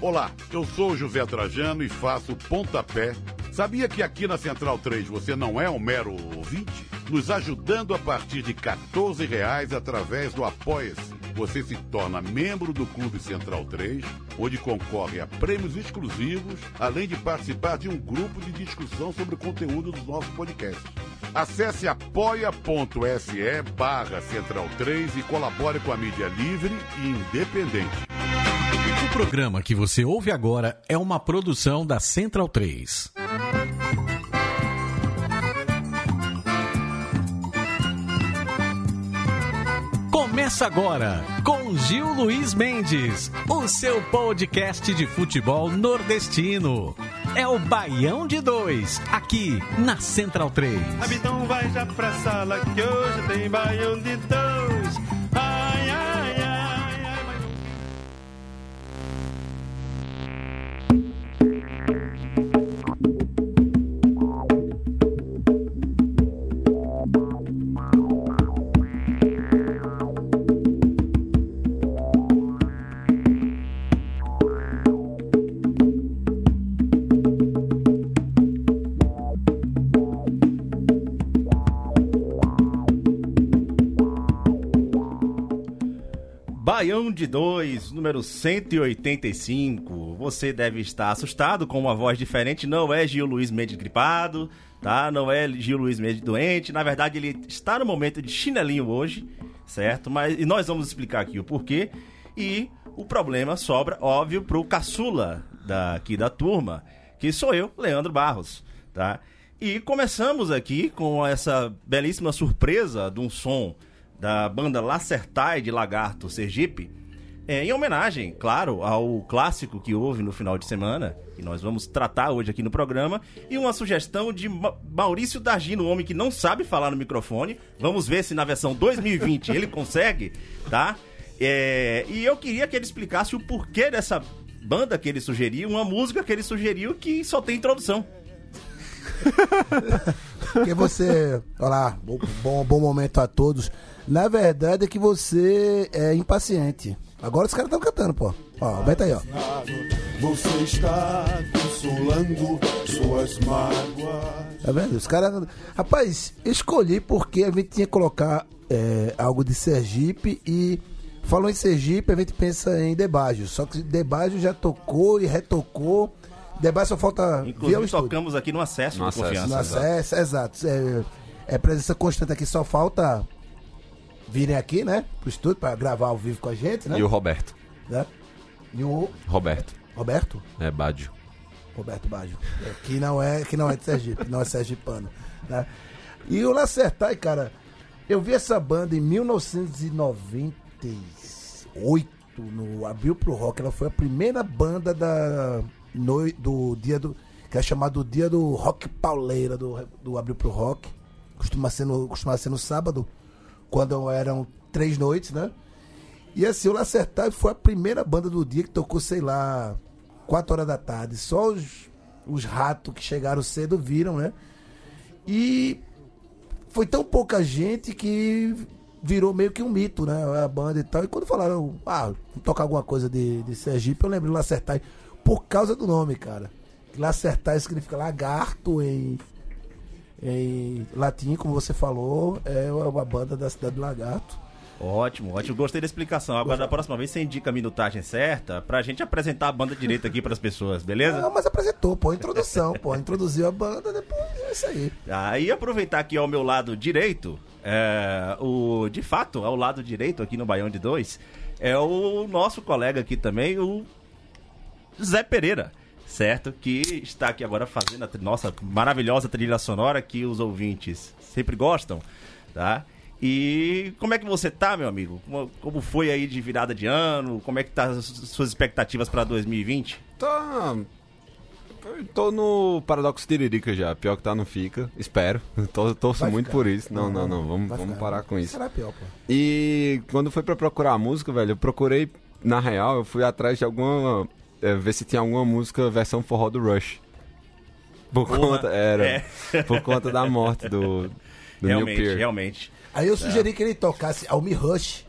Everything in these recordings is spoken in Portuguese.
Olá, eu sou o José Trajano e faço pontapé. Sabia que aqui na Central 3 você não é um mero ouvinte? Nos ajudando a partir de 14 reais através do Apoia-se. Você se torna membro do Clube Central 3, onde concorre a prêmios exclusivos, além de participar de um grupo de discussão sobre o conteúdo dos nossos podcasts. Acesse apoia.se barra Central 3 e colabore com a mídia livre e independente. O programa que você ouve agora é uma produção da Central 3. Começa agora com Gil Luiz Mendes, o seu podcast de futebol nordestino. É o Baião de Dois, aqui na Central 3. Habitão vai já pra sala que hoje tem Baião de Dois. Baião de 2, número 185. Você deve estar assustado com uma voz diferente. Não é Gil Luiz Mendes gripado, tá? Não é Gil Luiz Mendes doente. Na verdade, ele está no momento de chinelinho hoje, certo? Mas e nós vamos explicar aqui o porquê. E o problema sobra, óbvio, pro caçula daqui da turma, que sou eu, Leandro Barros, tá? E começamos aqui com essa belíssima surpresa de um som da banda Lacertai de Lagarto Sergipe, é, em homenagem, claro, ao clássico que houve no final de semana, que nós vamos tratar hoje aqui no programa, e uma sugestão de Ma- Maurício Dargino, homem que não sabe falar no microfone. Vamos ver se na versão 2020 ele consegue, tá? É, e eu queria que ele explicasse o porquê dessa banda que ele sugeriu, uma música que ele sugeriu que só tem introdução. Porque você. Olá, bom, bom, momento a todos. Na verdade é que você é impaciente. Agora os caras estão cantando, pô. Ó, aumenta aí, ó. Você está consolando suas mágoas. Tá vendo? Os caras. Rapaz, escolhi porque a gente tinha que colocar é, algo de Sergipe e. Falou em Sergipe, a gente pensa em Debajo. Só que Debajo já tocou e retocou. Debajo só falta. Inclusive, estúdio. tocamos aqui no acesso No de acesso. confiança. No acesso, exato. É, é presença constante aqui, só falta virem aqui, né? Pro estúdio pra gravar ao vivo com a gente, né? E o Roberto. né? E o Roberto. Roberto? É Bádio. Roberto Baggio. É, que não é, que não é de Sergipe, não é sergipano. Né? E o Lacertai, cara, eu vi essa banda em 1998, no Abril pro Rock. Ela foi a primeira banda da, no, do dia do. que é chamado dia do Rock Pauleira, do, do Abril pro Rock. Costuma ser, no, costuma ser no sábado, quando eram três noites, né? E assim, o Lacertai foi a primeira banda do dia que tocou, sei lá, 4 horas da tarde. Só os, os ratos que chegaram cedo viram, né? E foi tão pouca gente que virou meio que um mito, né? A banda e tal. E quando falaram, ah, tocar alguma coisa de, de Sergipe, eu lembrei do Lacertai por causa do nome, cara. Lacertai significa lagarto em, em latim, como você falou. É uma banda da cidade do Lagarto. Ótimo, ótimo. Gostei da explicação. Agora, da próxima vez, você indica a minutagem certa pra gente apresentar a banda direito aqui pras pessoas, beleza? Não, mas apresentou, pô, introdução, pô, introduziu a banda, depois é isso aí. Aí aproveitar aqui ao meu lado direito, é, o de fato, ao lado direito aqui no Baião de Dois, é o nosso colega aqui também, o Zé Pereira, certo? Que está aqui agora fazendo a nossa maravilhosa trilha sonora que os ouvintes sempre gostam, tá? E como é que você tá, meu amigo? Como, como foi aí de virada de ano? Como é que tá as suas expectativas para 2020? Tá. eu Tô no Paradoxo Tiririca já. Pior que tá, não fica. Espero. Tô, torço Vai muito ficar. por isso. Não, não, não. Vamos, Vai vamos ficar. parar com isso. Será pior, pô. E quando foi pra procurar a música, velho, eu procurei, na real, eu fui atrás de alguma. É, ver se tinha alguma música versão forró do Rush. Por Porra, conta. Era. é. Por conta da morte do, do Neil realmente, Peart. realmente. Aí eu sugeri que ele tocasse Almi Rush.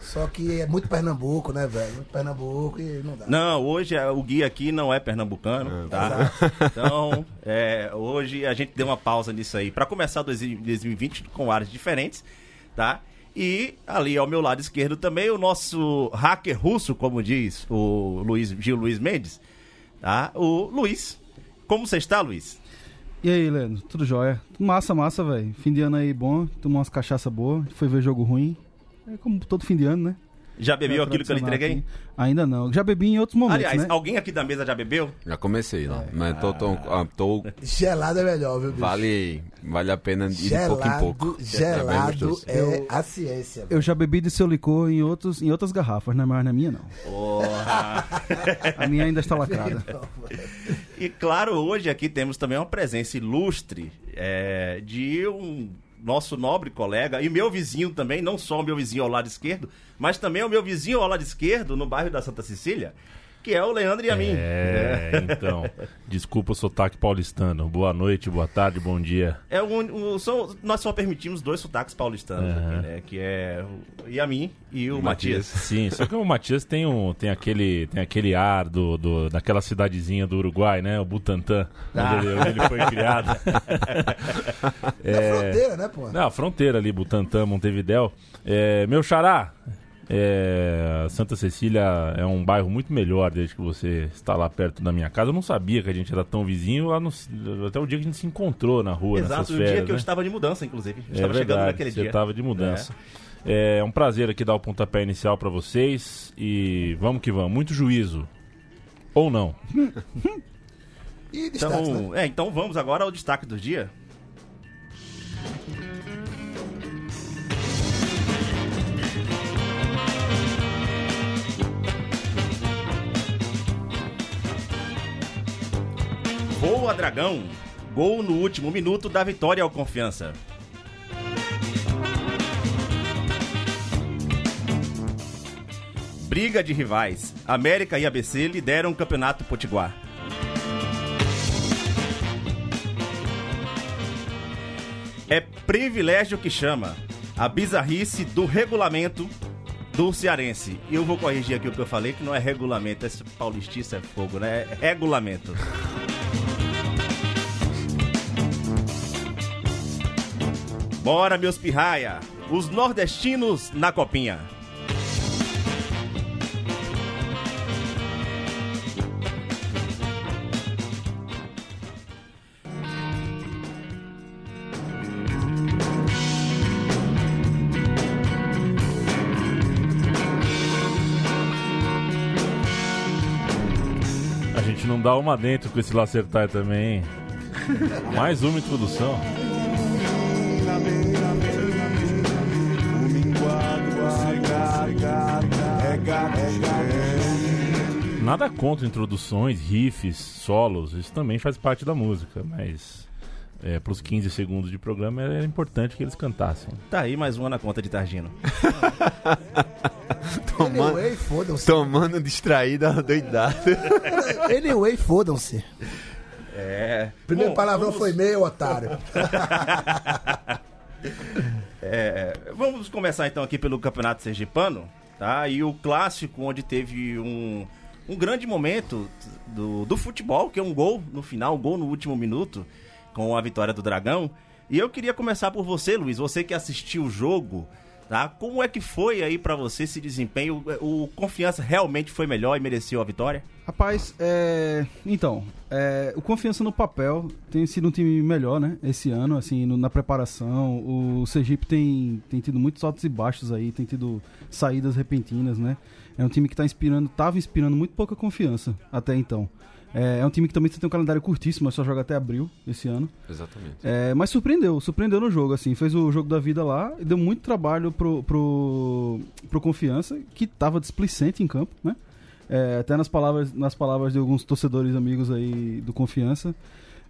Só que é muito Pernambuco, né, velho? Muito Pernambuco e não dá. Não, hoje é- o guia aqui não é pernambucano, tá? Então, é, hoje a gente deu uma pausa nisso aí. Pra começar 2020 com áreas diferentes, tá? E ali ao meu lado esquerdo também o nosso hacker russo, como diz o Luiz, Gil Luiz Mendes, tá? O Luiz. Como você está, Luiz? E aí, Leandro? Tudo jóia? Massa, massa, velho. Fim de ano aí bom, tomou umas cachaça boa, foi ver jogo ruim. É como todo fim de ano, né? Já bebeu É aquilo que eu lhe entreguei? aqui. Ainda não. Já bebi em outros momentos, Aliás, né? alguém aqui da mesa já bebeu? Já comecei lá. Mas tô, tô, ah, tô- Gelado é melhor, viu, bicho? vale, vale a pena ir de pouco em gelado, pouco. É gelado gostoso. é, a ciência. Eu já bebi de seu licor em, outros, em outras garrafas, né? Mas na minha não. Porra! A minha ainda está lacrada. E claro, hoje aqui temos também uma presença ilustre é, de um nosso nobre colega e meu vizinho também, não só o meu vizinho ao lado esquerdo, mas também o meu vizinho ao lado esquerdo, no bairro da Santa Cecília, que é o Leandro e a mim. É, então. Desculpa o sotaque paulistano. Boa noite, boa tarde, bom dia. É um, um- são- nós só permitimos dois sotaques paulistanos Aham. aqui, né? Que é o Yamin e o Matias. Sim, só que o Matias tem, um, tem, aquele, tem aquele ar do, do, daquela cidadezinha do Uruguai, né? O Butantã, Ah. onde, ele, onde ele foi criado. É fronteira, né, pô? Não, a fronteira ali, Butantã, Montevidéu. É, meu xará, é, Santa Cecília é um bairro muito melhor desde que você está lá perto da minha casa. Eu não sabia que a gente era tão vizinho lá no- até o dia que a gente se encontrou na rua, nessas Exato, o férias, dia que eu né? estava de mudança, inclusive. Eu É estava chegando verdade, naquele você dia. estava de mudança. É. um prazer aqui dar o pontapé inicial para vocês e vamos que vamos. Muito juízo. Ou não. E destaque, né? Então, é, então vamos agora ao destaque do dia. Voa Dragão. Gol no último minuto da vitória ao Confiança. Briga de rivais. América e ABC lideram o Campeonato Potiguar. É privilégio que chama a bizarrice do regulamento do cearense. Eu vou corrigir aqui o que eu falei, que não é regulamento, esse paulistice é fogo, né? É regulamento. Bora, meus pirraia! Os nordestinos na copinha. A gente não dá uma dentro com esse Lacertar também. Mais uma introdução. Nada contra introduções, riffs, solos, isso também faz parte da música, mas é, para os 15 segundos de programa era importante que eles cantassem. Tá aí mais uma na conta de Targino. Tomando, Anyway, fodam-se. tomando distraída, doidado. Anyway, fodam-se. É. Primeiro Bom, palavrão vamos- foi meu, otário. É, vamos começar então aqui pelo Campeonato Sergipano, tá? E o clássico onde teve um, um grande momento do, do futebol, que é um gol no final, um gol no último minuto, com a vitória do Dragão. E eu queria começar por você, Luiz, você que assistiu o jogo, tá? Como é que foi aí pra você esse desempenho? O Confiança realmente foi melhor e mereceu a vitória? Rapaz, é... então, é, o Confiança no papel tem sido um time melhor, né? Esse ano, assim, no- na preparação. O Sergipe tem, tem tido muitos altos e baixos aí, tem tido saídas repentinas, né? É um time que tá inspirando, tava inspirando muito pouca confiança até então. É, é um time que também tem um calendário curtíssimo, só joga até abril esse ano. Exatamente. É, mas surpreendeu, surpreendeu no jogo, assim, fez o jogo da vida lá e deu muito trabalho pro, pro, pro Confiança, que tava displicente em campo, né? É, até nas palavras, nas palavras de alguns torcedores amigos aí do Confiança,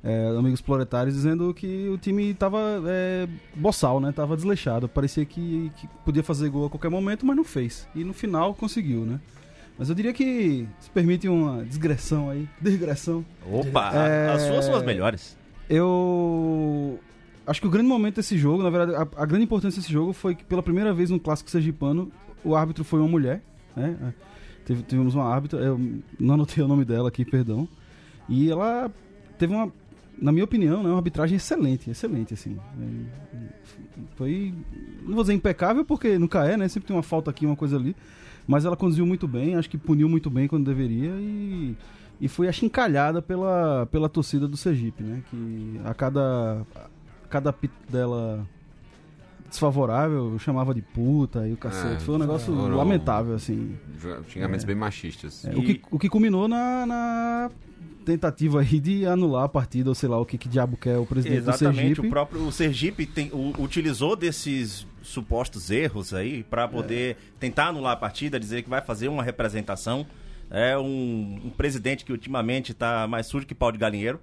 é, amigos proletários, dizendo que o time tava é, boçal, né? Tava desleixado, parecia que, que podia fazer gol a qualquer momento, mas não fez. E no final conseguiu, né? Mas eu diria que se permite uma digressão aí, digressão. Opa, É, as suas são as melhores. Eu acho que o grande momento desse jogo, na verdade, a, a grande importância desse jogo foi que pela primeira vez no clássico sergipano, o árbitro foi uma mulher, né? Teve, tivemos uma árbitra, eu não anotei o nome dela aqui, perdão. E ela teve uma, na minha opinião, né, uma arbitragem excelente, excelente, assim. É, Foi, não vou dizer impecável, porque nunca é, né? Sempre tem uma falta aqui, uma coisa ali. Mas ela conduziu muito bem, acho que puniu muito bem quando deveria e, e foi achincalhada pela, pela torcida do Sergipe, né? Que a cada, a cada apito dela desfavorável chamava de puta e o cacete. É, foi um negócio foram- lamentável, assim. Xingamentos bem machistas. É, o, que, o que culminou na, na tentativa aí de anular a partida, ou sei lá o que, que diabo quer o presidente do Exatamente, Sergipe. o próprio o Sergipe tem- u- utilizou desses supostos erros aí para poder tentar anular a partida, dizer que vai fazer uma representação. É um, um presidente que ultimamente está mais sujo que pau de galinheiro.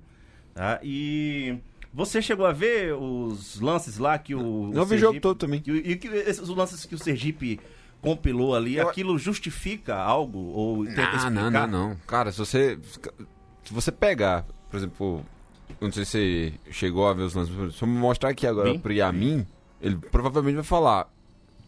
tá? E você chegou a ver os lances lá que o. Não o vi o jogo todo também. que E que esses os lances que o Sergipe compilou ali, Eu- aquilo justifica algo? Ou tenta Ah, explicar? não, não, não. Cara, se você. Se você pegar, por exemplo, eu não sei se você chegou a ver os lances, se eu mostrar aqui agora Bem? pro Yamin, ele provavelmente vai falar.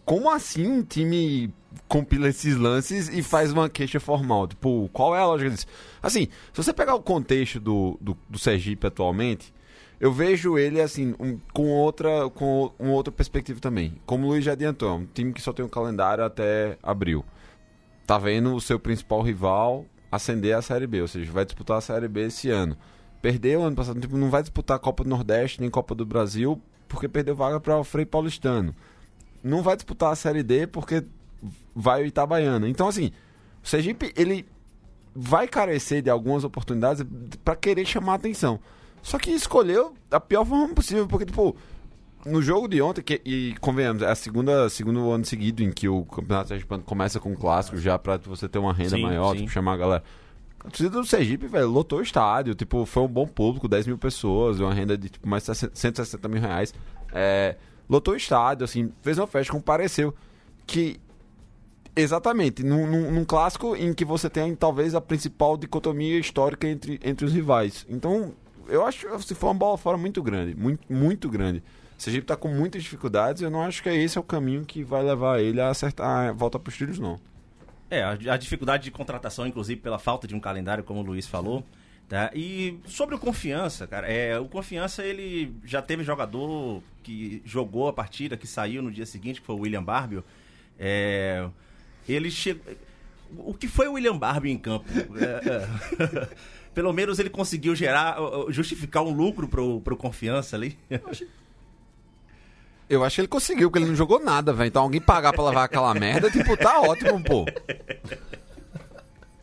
Como assim um time compila esses lances e faz uma queixa formal? Tipo, qual é a lógica disso? Assim, se você pegar o contexto do, do, do Sergipe atualmente, eu vejo ele assim, um- com outra com uma outra perspectiva também. Como o Luiz já adiantou, é um time que só tem um calendário até abril tá vendo o seu principal rival ascender a Série B, ou seja, vai disputar a Série B esse ano. Perdeu ano passado, tipo, não vai disputar a Copa do Nordeste nem Copa do Brasil porque perdeu vaga para o Frei Paulistano. Não vai disputar a Série D porque vai o Itabaiana. Então, assim, o Sergipe, ele vai carecer de algumas oportunidades para querer chamar atenção. Só que escolheu a pior forma possível, porque, tipo, no jogo de ontem, que, e convenhamos, é a segunda, segundo ano seguido em que o Campeonato Sergipano começa com um clássico, já pra você ter uma renda Sim, maior, sim. tipo, chamar a galera. A torcida do Sergipe, velho, lotou o estádio, tipo, foi um bom público, 10 mil pessoas, uma renda de tipo, mais de 160 mil reais. É, lotou o estádio, assim, fez uma festa, compareceu. Que, exatamente, num, num- num clássico em que você tem talvez a principal dicotomia histórica entre, entre os rivais. Então, eu acho que se foi uma bola fora muito grande, muito, muito grande. O Sergipe tá com muitas dificuldades, eu não acho que esse é o caminho que vai levar ele a acertar a volta pros trilhos, não. É, a, a dificuldade de contratação, inclusive pela falta de um calendário, como o Luiz falou. Tá? E sobre o Confiança, cara, é, o Confiança ele já teve jogador que jogou a partida, que saiu no dia seguinte, que foi o William Barbio. É, ele chegou. O que foi o William Barbie em campo? É, é. Pelo menos ele conseguiu gerar, justificar um lucro pro, pro Confiança ali. Eu acho que ele conseguiu, porque ele não jogou nada, velho. Então alguém pagar pra lavar aquela merda, tipo, tá ótimo, pô.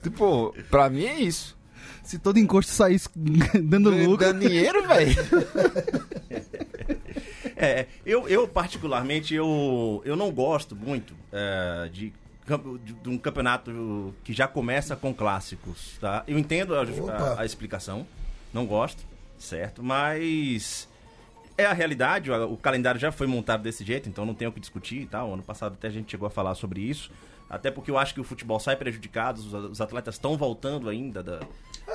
Tipo, pra mim é isso. Se todo encosto saísse dando lucro. Dando dinheiro, velho. É, eu, eu particularmente, eu, eu não gosto muito é, de, de, um campeonato que já começa com clássicos, tá? Eu entendo a, a- a explicação, não gosto, certo? Mas é a realidade, o, calendário já foi montado desse jeito, então não tem o que discutir e tal. Ano passado até a gente chegou a falar sobre isso. Até porque eu acho que o futebol sai prejudicado, os, atletas estão voltando ainda da-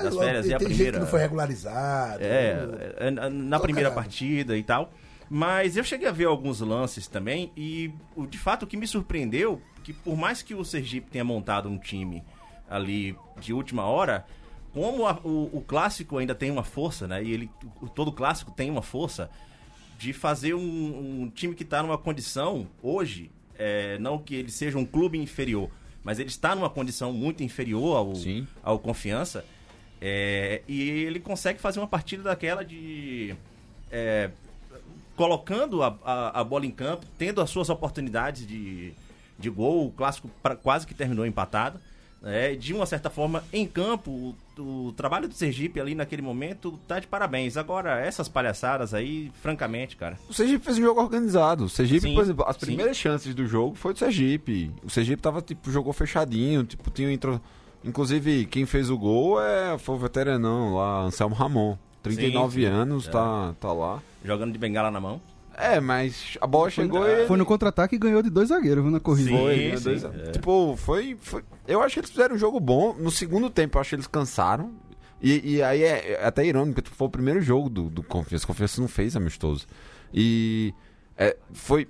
das Ah, férias. tem E a gente primeira... que não foi regularizado. É, é, na- na primeira partida e tal. Mas eu cheguei a ver alguns lances também e de fato o que me surpreendeu que por mais que o Sergipe tenha montado um time ali de última hora, como a- o, o clássico ainda tem uma força, né? E ele todo clássico tem uma força de fazer um, um time que está numa condição hoje, é, não que ele seja um clube inferior, mas ele está numa condição muito inferior ao, Sim. ao Confiança. é, e ele consegue fazer uma partida daquela de. é, colocando a, a, a bola em campo, tendo as suas oportunidades de, de gol, o clássico pra- quase que terminou empatado. né? de uma certa forma, em campo, o, o trabalho do Sergipe ali naquele momento tá de parabéns. Agora, essas palhaçadas aí, francamente, cara. O Sergipe fez um jogo organizado. O Sergipe, Sim, por exemplo, as sim. primeiras chances do jogo foi do Sergipe. O Sergipe tava, tipo, jogou fechadinho, tipo, tinha intro... Inclusive, quem fez o gol é, foi o veteranão lá, Anselmo Ramon. 39 sim. anos, É. tá, tá lá. Jogando de bengala na mão. É, mas a bola chegou e... Foi no contra-ataque e ganhou de dois zagueiros, viu, na corrida. Sim. Foi, né, sim, dois- é. Tipo, foi, foi. Eu acho que eles fizeram um jogo bom. No segundo tempo, eu acho que eles cansaram. E, e aí é, é até irônico, porque foi o primeiro jogo do, do Confiança. Confiança não fez amistoso. E é, foi.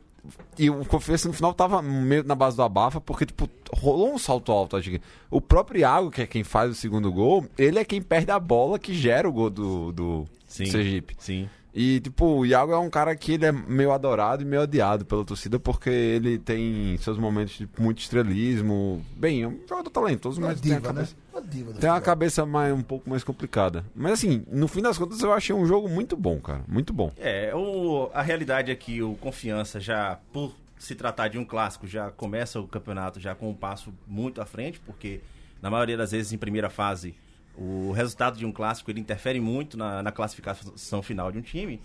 E o Confiança no final tava meio na base do abafa, porque, tipo, rolou um salto alto. Acho que. O próprio Iago, que é quem faz o segundo gol, ele é quem perde a bola que gera o gol do, do Sim. Sergipe. Sim. E, tipo, o Iago é um cara que ele é meio adorado e meio odiado pela torcida, porque ele tem seus momentos de muito estrelismo. Bem, é um jogador talentoso, Uma mas tem a diva, né? cabeça, Uma diva tem uma cabeça mais, um pouco mais complicada. Mas, assim, no fim das contas, eu achei um jogo muito bom, cara. Muito bom. É, o, a realidade é que o Confiança já, por se tratar de um clássico, já começa o campeonato já com um passo muito à frente, porque na maioria das vezes em primeira fase o resultado de um clássico ele interfere muito na, na classificação final de um time,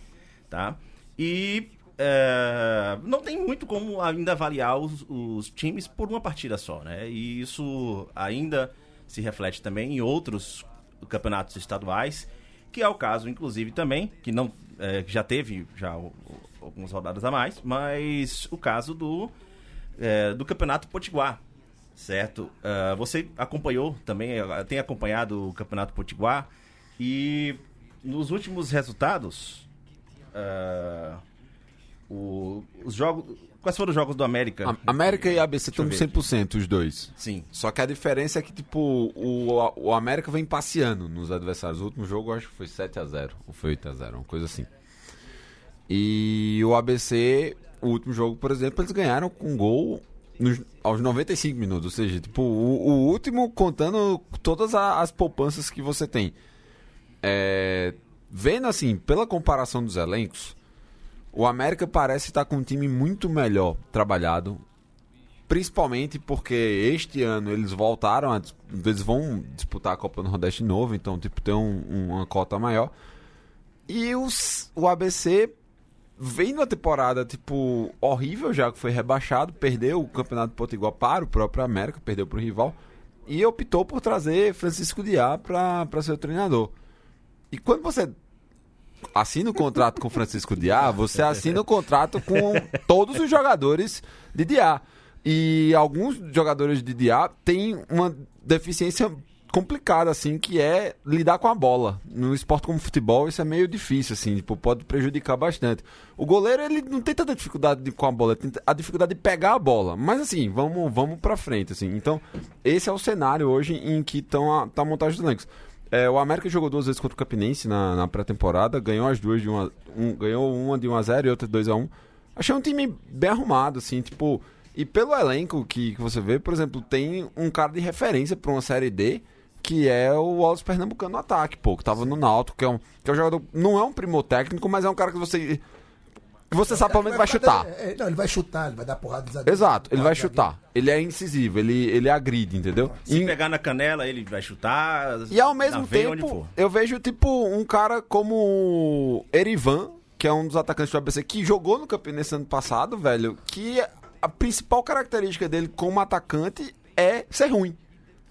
tá? E é, não tem muito como ainda avaliar os, os times por uma partida só, né? E isso ainda se reflete também em outros campeonatos estaduais, que é o caso, inclusive, também, que não é, já teve já algumas rodadas a mais, mas o caso do, é, do Campeonato Potiguar, certo? Ah, você acompanhou também, eh, tem acompanhado o Campeonato Potiguar e nos últimos resultados, ah, o- os jogos, quais foram os jogos do América? América e ABC estão ver com 100% os dois. Sim. Só que a diferença é que, tipo, o, o América vem passeando nos adversários. O último jogo acho que foi 7x0, ou foi 8x0, uma coisa assim. E o ABC, o último jogo, por exemplo, eles ganharam com um gol nos- aos 95 minutos. Ou seja, tipo, o, o último contando todas a- as poupanças que você tem. É, vendo assim, pela comparação dos elencos, o América parece estar com um time muito melhor trabalhado. Principalmente porque este ano eles voltaram, a, eles vão disputar a Copa do Nordeste de novo, então tipo, tem um- um- uma cota maior. E os, o ABC vem numa temporada, tipo, horrível, já que foi rebaixado, perdeu o Campeonato Potiguar para o próprio América, perdeu para o rival, e optou por trazer Francisco Diá para ser o treinador. E quando você assina o contrato com Francisco Diá, você assina o contrato com todos os jogadores de Diá. E alguns jogadores de Diá têm uma deficiência complicada, assim, que é lidar com a bola. No esporte como futebol, isso é meio difícil, assim, tipo, pode prejudicar bastante. O goleiro, ele não tem tanta dificuldade de- com a bola, tem a dificuldade de pegar a bola. Mas, assim, vamos, vamos pra frente, assim. Então, esse é o cenário hoje em que estão a, tá a montagem dos elencos. É, o América jogou duas vezes contra o Campinense na, na pré-temporada, ganhou as duas de uma, um, ganhou uma de 1 a 0 e outra de 2 a 1. Achei um time bem arrumado, assim, tipo, e pelo elenco que, que você vê, por exemplo, tem um cara de referência para uma série D, que é o Wallace Pernambucano no ataque, pô, que tava no Náutico, que é um, que é um jogador, não é um primor técnico, mas é um cara que você que você sabe pelo menos vai chutar. É, não, ele vai chutar, ele vai dar porrada dos zagueiros, Exato, ele vai chutar. Ele é incisivo, ele, ele agride, entendeu? Se E- pegar na canela, ele vai chutar. E ao mesmo tempo, eu vejo, tipo, um cara como Erivan, que é um dos atacantes do ABC, que jogou no Campinense ano passado, velho, que a principal característica dele como atacante é ser ruim.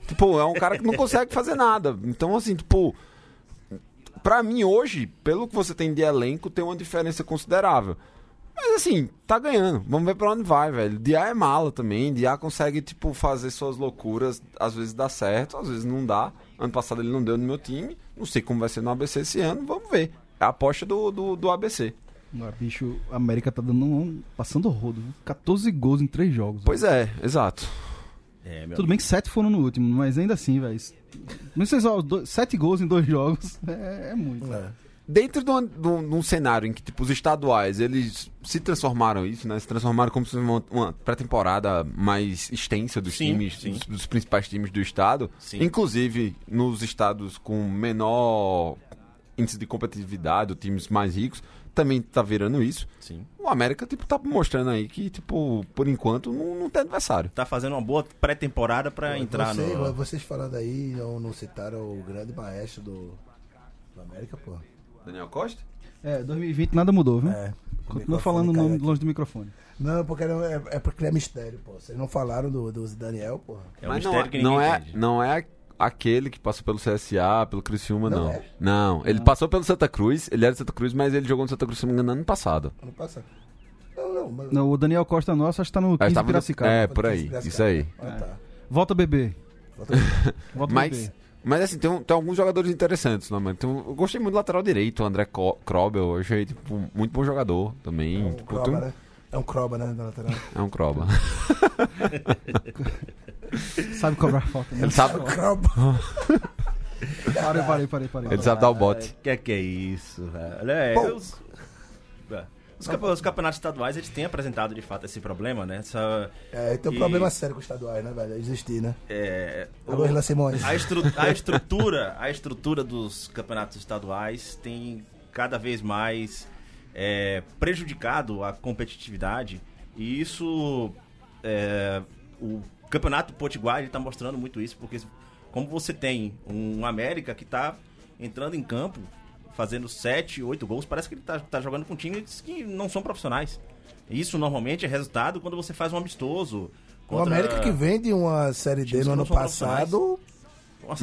Tipo, é um cara que não consegue fazer nada. Então, assim, tipo, pra mim hoje, pelo que você tem de elenco, tem uma diferença considerável. Mas assim, tá ganhando. Vamos ver pra onde vai, velho. Diá é mala também. Diá consegue, tipo, fazer suas loucuras. Às vezes dá certo, às vezes não dá. Ano passado ele não deu no meu time. Não sei como vai ser no ABC esse ano. Vamos ver. É a aposta do, do, do ABC. Ah, bicho, a América tá dando um, passando rodo. viu? 14 gols em 3 jogos. Pois é, exato. É, meu Tudo bem que 7 foram no último, mas ainda assim, velho. Não sei só, 7 gols em 2 jogos é, é muito. É. Dentro de, uma- de um, de um cenário em que, tipo, os estaduais, eles se transformaram isso, né? Se transformaram como se fosse uma, uma pré-temporada mais extensa dos Sim, times, sim. Dos, dos principais times do estado. Sim. Inclusive, nos estados com menor índice de competitividade, ou times mais ricos, também tá virando isso. Sim. O América, tipo, tá mostrando aí que, tipo, por enquanto, não, não tem adversário. Tá fazendo uma boa pré-temporada pra entrar Você- no. Vocês falando aí, não, não citaram o grande maestro do, do América, pô. Daniel Costa? É, 2020 nada mudou, viu? É. Continua falando aqui. longe do microfone. Não, porque não- é, é porque é mistério, pô. Vocês não falaram do, do Daniel, pô. É um Mas não, mistério que não ninguém é, entende. não é aquele que passou pelo CSA, pelo Criciúma, Não não. é? Não, ele passou pelo Santa Cruz, ele era de Santa Cruz, mas ele jogou no Santa Cruz, se não me engano, ano passado. Ano passado. Não, não, mas. Não, o Daniel Costa nosso acho que tá no 15 Aí tava no- Piracicaba. É, por aí, isso aí. Ah, tá. Volta bebê. Volta aí. Volta Mas, bebê. mas assim, tem, um- tem alguns jogadores interessantes, né, mano? Tem um- eu gostei muito do lateral direito, o André Co- Krobel, eu achei, tipo, muito bom jogador também. O Tipo, Croba, tem um- né? É um croba, né? Na lateral. É um croba. Sabe cobrar falta. né? Ele sabe, É. Parei, parei, parei, parei. ele sabe dar o bote. Que que é isso, velho? É, Pô. os, é, os campe- os campeonatos estaduais eles têm apresentado de fato esse problema, né? Essa, É, tem um E- problema sério com os estaduais, né, velho? Existir, né? é, o- Alô, Irlan Simões. a, estru- a estrutura, a estrutura dos campeonatos estaduais tem cada vez mais é, prejudicado a competitividade e isso é, o campeonato potiguar está mostrando muito isso porque como você tem um América que está entrando em campo fazendo 7, 8 gols, parece que ele está jogando com times que não são profissionais. Isso normalmente é resultado quando você faz um amistoso. O América que vem de uma Série D no ano passado.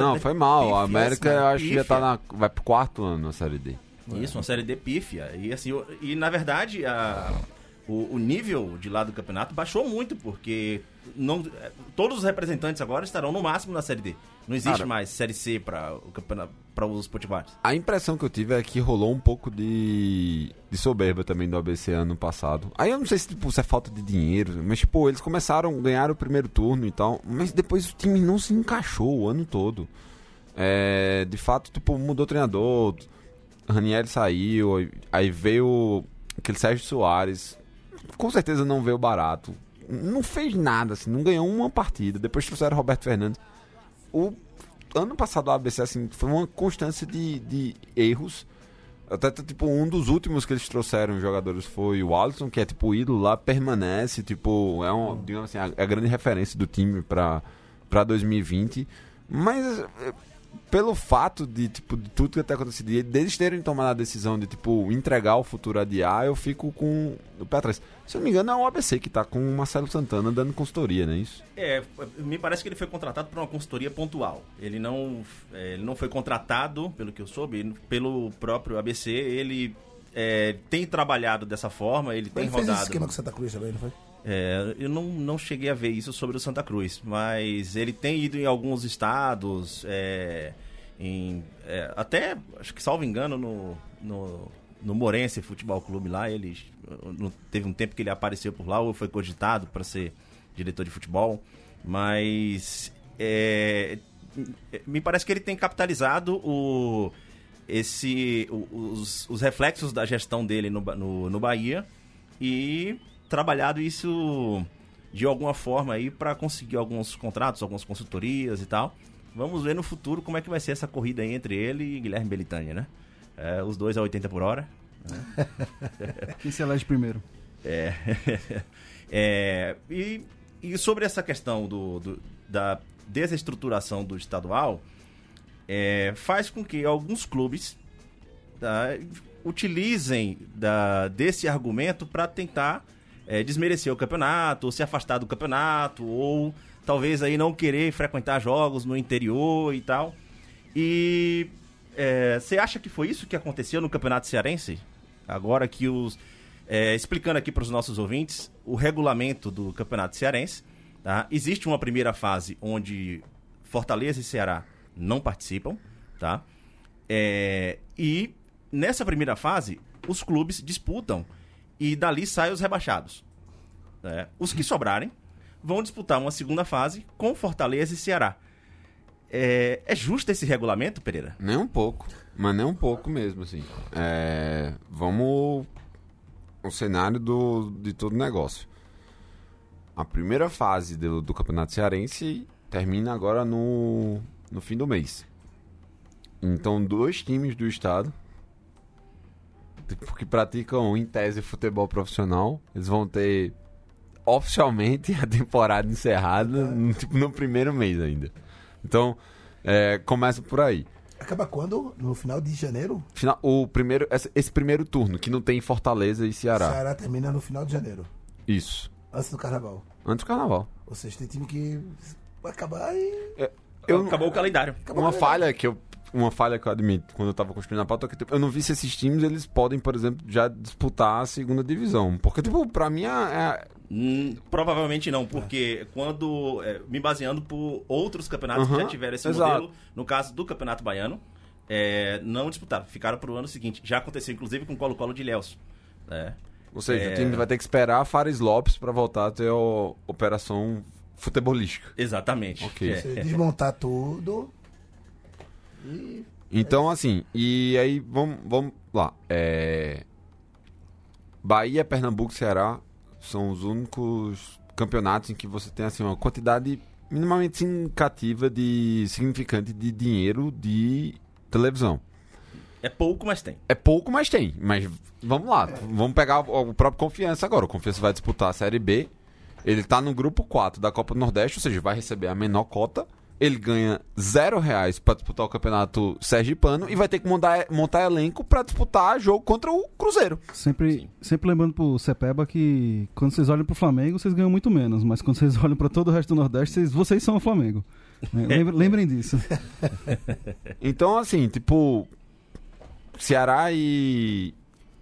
Não, foi mal. A América, assim, eu acho que já tá na. Vai pro quarto ano na série D. Isso, uma série D pífia. E assim, o- e na verdade, a, o, o nível de lá do campeonato baixou muito, porque não, todos os representantes agora estarão no máximo na série D. Não existe Cara. mais série C para o campeonato para os potiguares. A impressão que eu tive é que rolou um pouco de, de soberba também do ABC ano passado. Aí eu não sei se tipo, se é falta de dinheiro, mas tipo, eles começaram a ganhar o primeiro turno e tal, mas depois o time não se encaixou o ano todo. É, de fato, tipo, mudou o treinador, Ranieri saiu, aí veio aquele Sérgio Soares, com certeza não veio barato. Não fez nada, assim, não ganhou uma partida. Depois trouxeram Roberto Fernandes. O ano passado o ABC assim, foi uma constância de, de erros. Até tipo, um dos últimos que eles trouxeram jogadores foi o Alisson, que é tipo o ídolo lá, permanece, tipo, é um, digamos assim, a, a grande referência do time pra 2020. Mas pelo fato de, tipo, de tudo que até acontecido, e deles terem tomado a decisão de, tipo, entregar o futuro adiar, eu fico com o pé atrás. Se eu não me engano, é o ABC que tá com o Marcelo Santana dando consultoria, não é isso? É, me parece que ele foi contratado por uma consultoria pontual. Ele não, é, ele não foi contratado, pelo que eu soube, pelo próprio ABC. Ele é, tem trabalhado dessa forma, ele tem Ele fez esse rodado. esquema com Santa Cruz também, não foi? É, eu não, não cheguei a ver isso sobre o Santa Cruz, mas ele tem ido em alguns estados, é, em, é, até, acho que salvo engano, no, no, no Morense Futebol Clube lá, ele teve um tempo que ele apareceu por lá, ou foi cogitado para ser diretor de futebol, mas é, me parece que ele tem capitalizado o, esse, os, os reflexos da gestão dele no, no, no Bahia e trabalhado isso de alguma forma aí para conseguir alguns contratos, algumas consultorias e tal. Vamos ver no futuro como é que vai ser essa corrida aí entre ele e Guilherme Belitânia, né? É, os dois a 80 por hora. Quem se elege primeiro? É. É, e, e sobre essa questão do, do- da desestruturação do estadual, é, faz com que alguns clubes tá, utilizem da, desse argumento para tentar é, desmerecer o campeonato, ou se afastar do campeonato, ou talvez aí não querer frequentar jogos no interior e tal. E é, você acha que foi isso que aconteceu no Campeonato Cearense? Agora que os. é, explicando aqui para os nossos ouvintes o regulamento do Campeonato Cearense. Tá? Existe uma primeira fase onde Fortaleza e Ceará não participam. Tá? É, e nessa primeira fase, os clubes disputam e dali saem os rebaixados. né? Os que sobrarem vão disputar uma segunda fase com Fortaleza e Ceará. É, é justo esse regulamento, Pereira? Nem um pouco. Mas nem um pouco mesmo, assim. É, vamos. O cenário do, de todo o negócio. A primeira fase do, do Campeonato Cearense termina agora no, no fim do mês. Então, dois times do estado que praticam, em tese, futebol profissional, eles vão ter oficialmente a temporada encerrada no, tipo, no primeiro mês ainda. Então, é, começa por aí. Acaba quando? No final de janeiro? Final, o primeiro, esse, primeiro turno, que não tem Fortaleza e Ceará. Ceará termina no final de janeiro. Isso. Antes do carnaval. Antes do carnaval. Ou seja, tem time que vai acabar e. Eu, Acabou o calendário. Acabou uma o falha que eu. Uma falha que eu admito quando eu tava construindo a pauta, é que tipo, eu não vi se esses times eles podem, por exemplo, já disputar a segunda divisão. Porque, tipo, pra mim é. é- Hum, provavelmente não, porque quando. é, me baseando por outros campeonatos que Aham, já tiveram esse exato. modelo, no caso do Campeonato Baiano, é, não disputaram, ficaram pro ano seguinte. Já aconteceu, inclusive, com o Colo-Colo de Ilhéus. né? Ou seja, É. o time vai ter que esperar a Fares Lopes pra voltar a ter a operação futebolística. Exatamente. Ok. É. Você desmontar tudo. Então, assim, e aí vamos, vamos lá. É... Bahia, Pernambuco e Ceará são os únicos campeonatos em que você tem assim, uma quantidade minimamente significativa de significante de dinheiro de televisão. É pouco, mas tem. É pouco, mas tem. Mas vamos lá, vamos pegar o o próprio Confiança agora. O Confiança vai disputar a Série B. Ele tá no grupo 4 da Copa do Nordeste, ou seja, vai receber a menor cota. Ele ganha zero reais pra disputar o campeonato sergipano e vai ter que montar, montar elenco pra disputar jogo contra o Cruzeiro. Sempre, sempre lembrando pro Cepeba que quando vocês olham pro Flamengo, vocês ganham muito menos. Mas quando vocês olham pra todo o resto do Nordeste, vocês, vocês são o Flamengo. né? Lembrem, lembrem disso. Então, assim, tipo, Ceará e,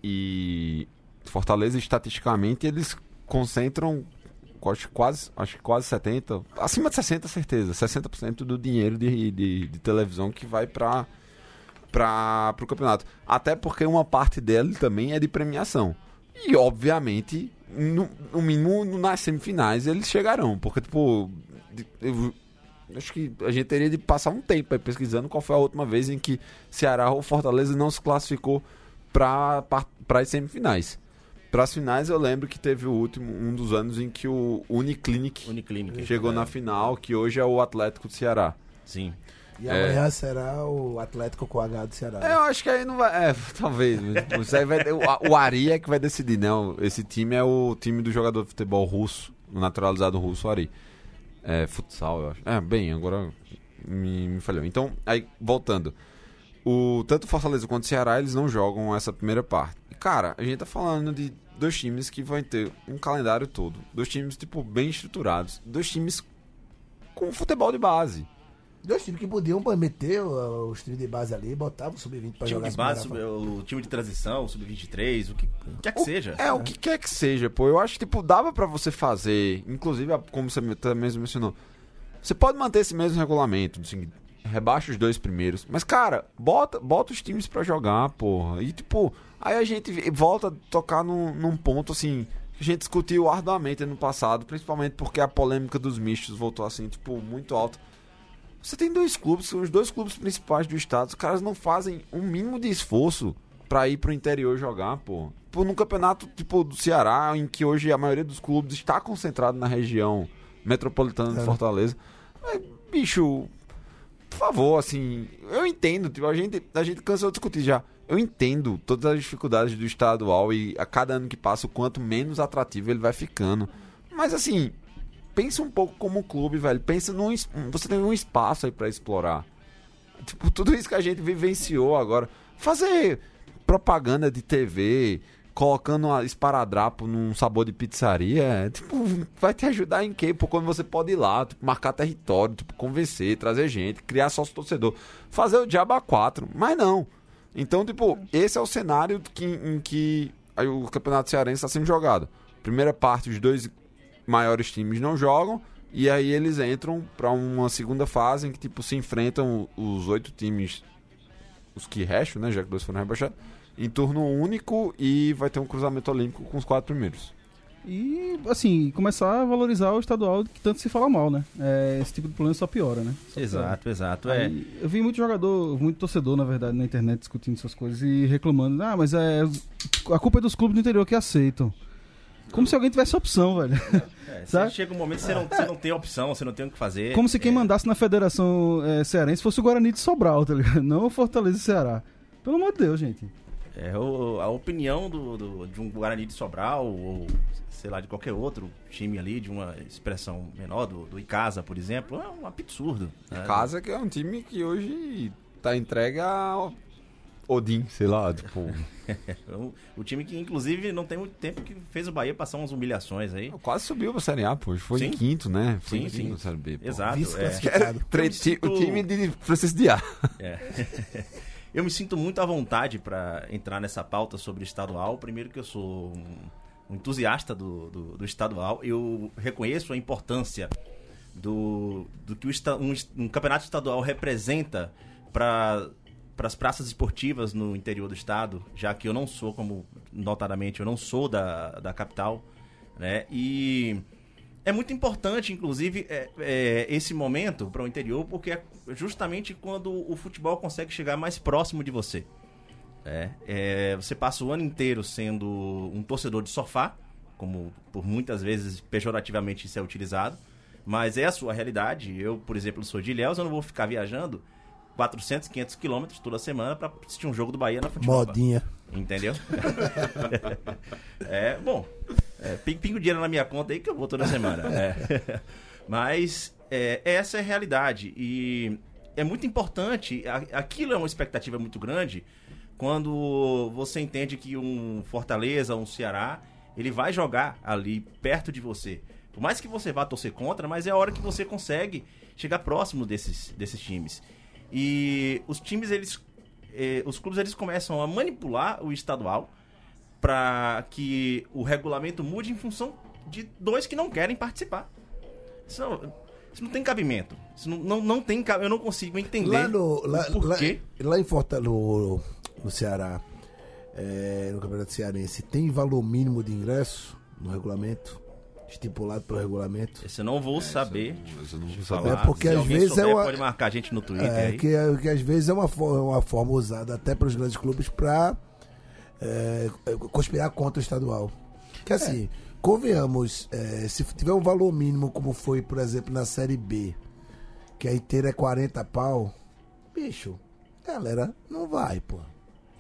e Fortaleza, estatisticamente, eles concentram acho, quase, acho que quase 70, acima de 60, certeza, 60% do dinheiro de, de, de televisão que vai para para o campeonato. Até porque uma parte dele também é de premiação. E, obviamente, no, no mínimo nas semifinais eles chegarão. Porque, tipo, eu, acho que a gente teria de passar um tempo pesquisando qual foi a última vez em que Ceará ou Fortaleza não se classificou para as semifinais. Para as finais eu lembro que teve o último, um dos anos em que o Uniclinic Uniclínica. chegou É, na final, que hoje é o Atlético de Ceará. Sim. E É. amanhã será o Atlético com o H do Ceará. É, Eu acho que aí não vai. É, talvez. Isso aí vai, o, o Ari é que vai decidir, né? O- Esse time é o time do jogador de futebol russo, o naturalizado russo, o Ari. É, futsal, eu acho. É, bem, agora me, me falhou. Então, aí, voltando. O, tanto Fortaleza quanto o Ceará, eles não jogam essa primeira parte. Cara, a gente tá falando de dois times que vão ter um calendário todo. Dois times, tipo, bem estruturados. Dois times com futebol de base. Dois times que podiam meter os times de base ali, botavam o sub-20 pra time jogar de base, sub- o time de transição, sub-23, o que quer que O- seja. É, o que quer que seja, pô. Eu acho que, tipo, dava pra você fazer, inclusive, como você me- mesmo mencionou, você pode manter esse mesmo regulamento, assim, rebaixa os dois primeiros, mas, cara, bota, bota os times pra jogar, porra. E, tipo, aí a gente volta a tocar num, num ponto, assim, que a gente discutiu arduamente no passado, principalmente porque a polêmica dos mistos voltou, assim, tipo, muito alta. Você tem dois clubes, são os dois clubes principais do estado, os caras não fazem um mínimo de esforço pra ir pro interior jogar, pô. Pô, num campeonato tipo do Ceará, em que hoje a maioria dos clubes está concentrado na região metropolitana de É. Fortaleza. Mas, bicho, por favor, assim, eu entendo, tipo, a gente, a gente cansou de discutir já. Eu entendo todas as dificuldades do estadual e a cada ano que passa, o quanto menos atrativo ele vai ficando. Mas assim, pensa um pouco como um clube, velho. Pensa num. Você tem um espaço aí pra explorar. Tipo, tudo isso que a gente vivenciou agora. Fazer propaganda de TV, colocando uma esparadrapo num sabor de pizzaria, é, tipo, vai te ajudar em quê? Pô, quando você pode ir lá, tipo, marcar território, tipo, convencer, trazer gente, criar sócio torcedor, fazer o diabo a quatro, mas não. Então, tipo, esse é o cenário que, em que o Campeonato Cearense está sendo jogado. Primeira parte, os dois maiores times não jogam, e aí eles entram para uma segunda fase em que, tipo, se enfrentam os oito times, os que restam, né, já que dois foram rebaixados, em turno único e vai ter um cruzamento olímpico com os quatro primeiros. E, assim, começar a valorizar o estadual que tanto se fala mal, né? É, esse tipo de problema só piora, né? Só piora. Exato, exato. É. Aí, eu vi muito jogador, muito torcedor, na verdade, na internet discutindo essas coisas e reclamando. Ah, mas é. A culpa é dos clubes do interior que aceitam. Como se alguém tivesse opção, velho. É, Sabe? chega um momento que você não, você não tem opção, você não tem o que fazer. Como se quem É, mandasse na Federação é, Cearense fosse o Guarani de Sobral, tá ligado? Não o Fortaleza e Ceará. Pelo amor de Deus, gente. É, o- a opinião do, do- de um Guarani de Sobral, ou sei lá, de qualquer outro time ali, de uma expressão menor, do, do Icasa, por exemplo, é um absurdo. né? Casa que é um time que hoje tá entregue a Odin, sei lá, tipo. O, o time que, inclusive, não tem muito tempo que fez o Bahia passar umas humilhações aí. Quase subiu pra Série A, pô. Foi Sim. em quinto, né? Foi Sim, em quinto Série B. pô. Exato. É. Sinto- O time de Francisco Diá. É. eu me sinto muito à vontade para entrar nessa pauta sobre estadual. Primeiro que eu sou um, entusiasta do, do, do estadual. Eu reconheço a importância do, do que um, um campeonato estadual representa para para as praças esportivas no interior do estado, já que eu não sou, como notadamente, eu não sou da, da capital, né? E é muito importante, inclusive, é, é, esse momento para o interior, porque é justamente quando o futebol consegue chegar mais próximo de você. É, é, você passa o ano inteiro sendo um torcedor de sofá, como por muitas vezes pejorativamente isso é utilizado, mas é a sua realidade. Eu, por exemplo, sou de Ilhéus, eu não vou ficar viajando 400, 500 quilômetros toda semana para assistir um jogo do Bahia na futebol. Modinha. Entendeu? é, bom, é, ping- pingo dinheiro na minha conta aí que eu vou toda semana. É. Mas é, essa é a realidade. E é muito importante, aquilo é uma expectativa muito grande quando você entende que um Fortaleza, um Ceará, ele vai jogar ali perto de você. Por mais que você vá torcer contra, mas é a hora que você consegue chegar próximo desses, desses times. E os times, eles. eh, os clubes eles começam a manipular o estadual para que o regulamento mude em função de dois que não querem participar. Isso não, isso não tem cabimento. Isso não, não, não tem Eu não consigo entender Lá, no, lá, lá, lá em Fortaleza, no, no Ceará, é, no Campeonato Cearense, tem valor mínimo de ingresso no regulamento? Estipulado pelo regulamento? Esse eu não vou saber. Mas eu não vou saber. É porque Se às vezes é souber, uma- pode marcar a gente no Twitter É, aí. que, é- que às vezes é uma, fo- é uma forma usada até pelos grandes clubes para conspirar contra o estadual. Que assim, convenhamos, é, se tiver um valor mínimo, como foi, por exemplo, na Série B, que a inteira é 40 pau, bicho, galera, não vai, pô.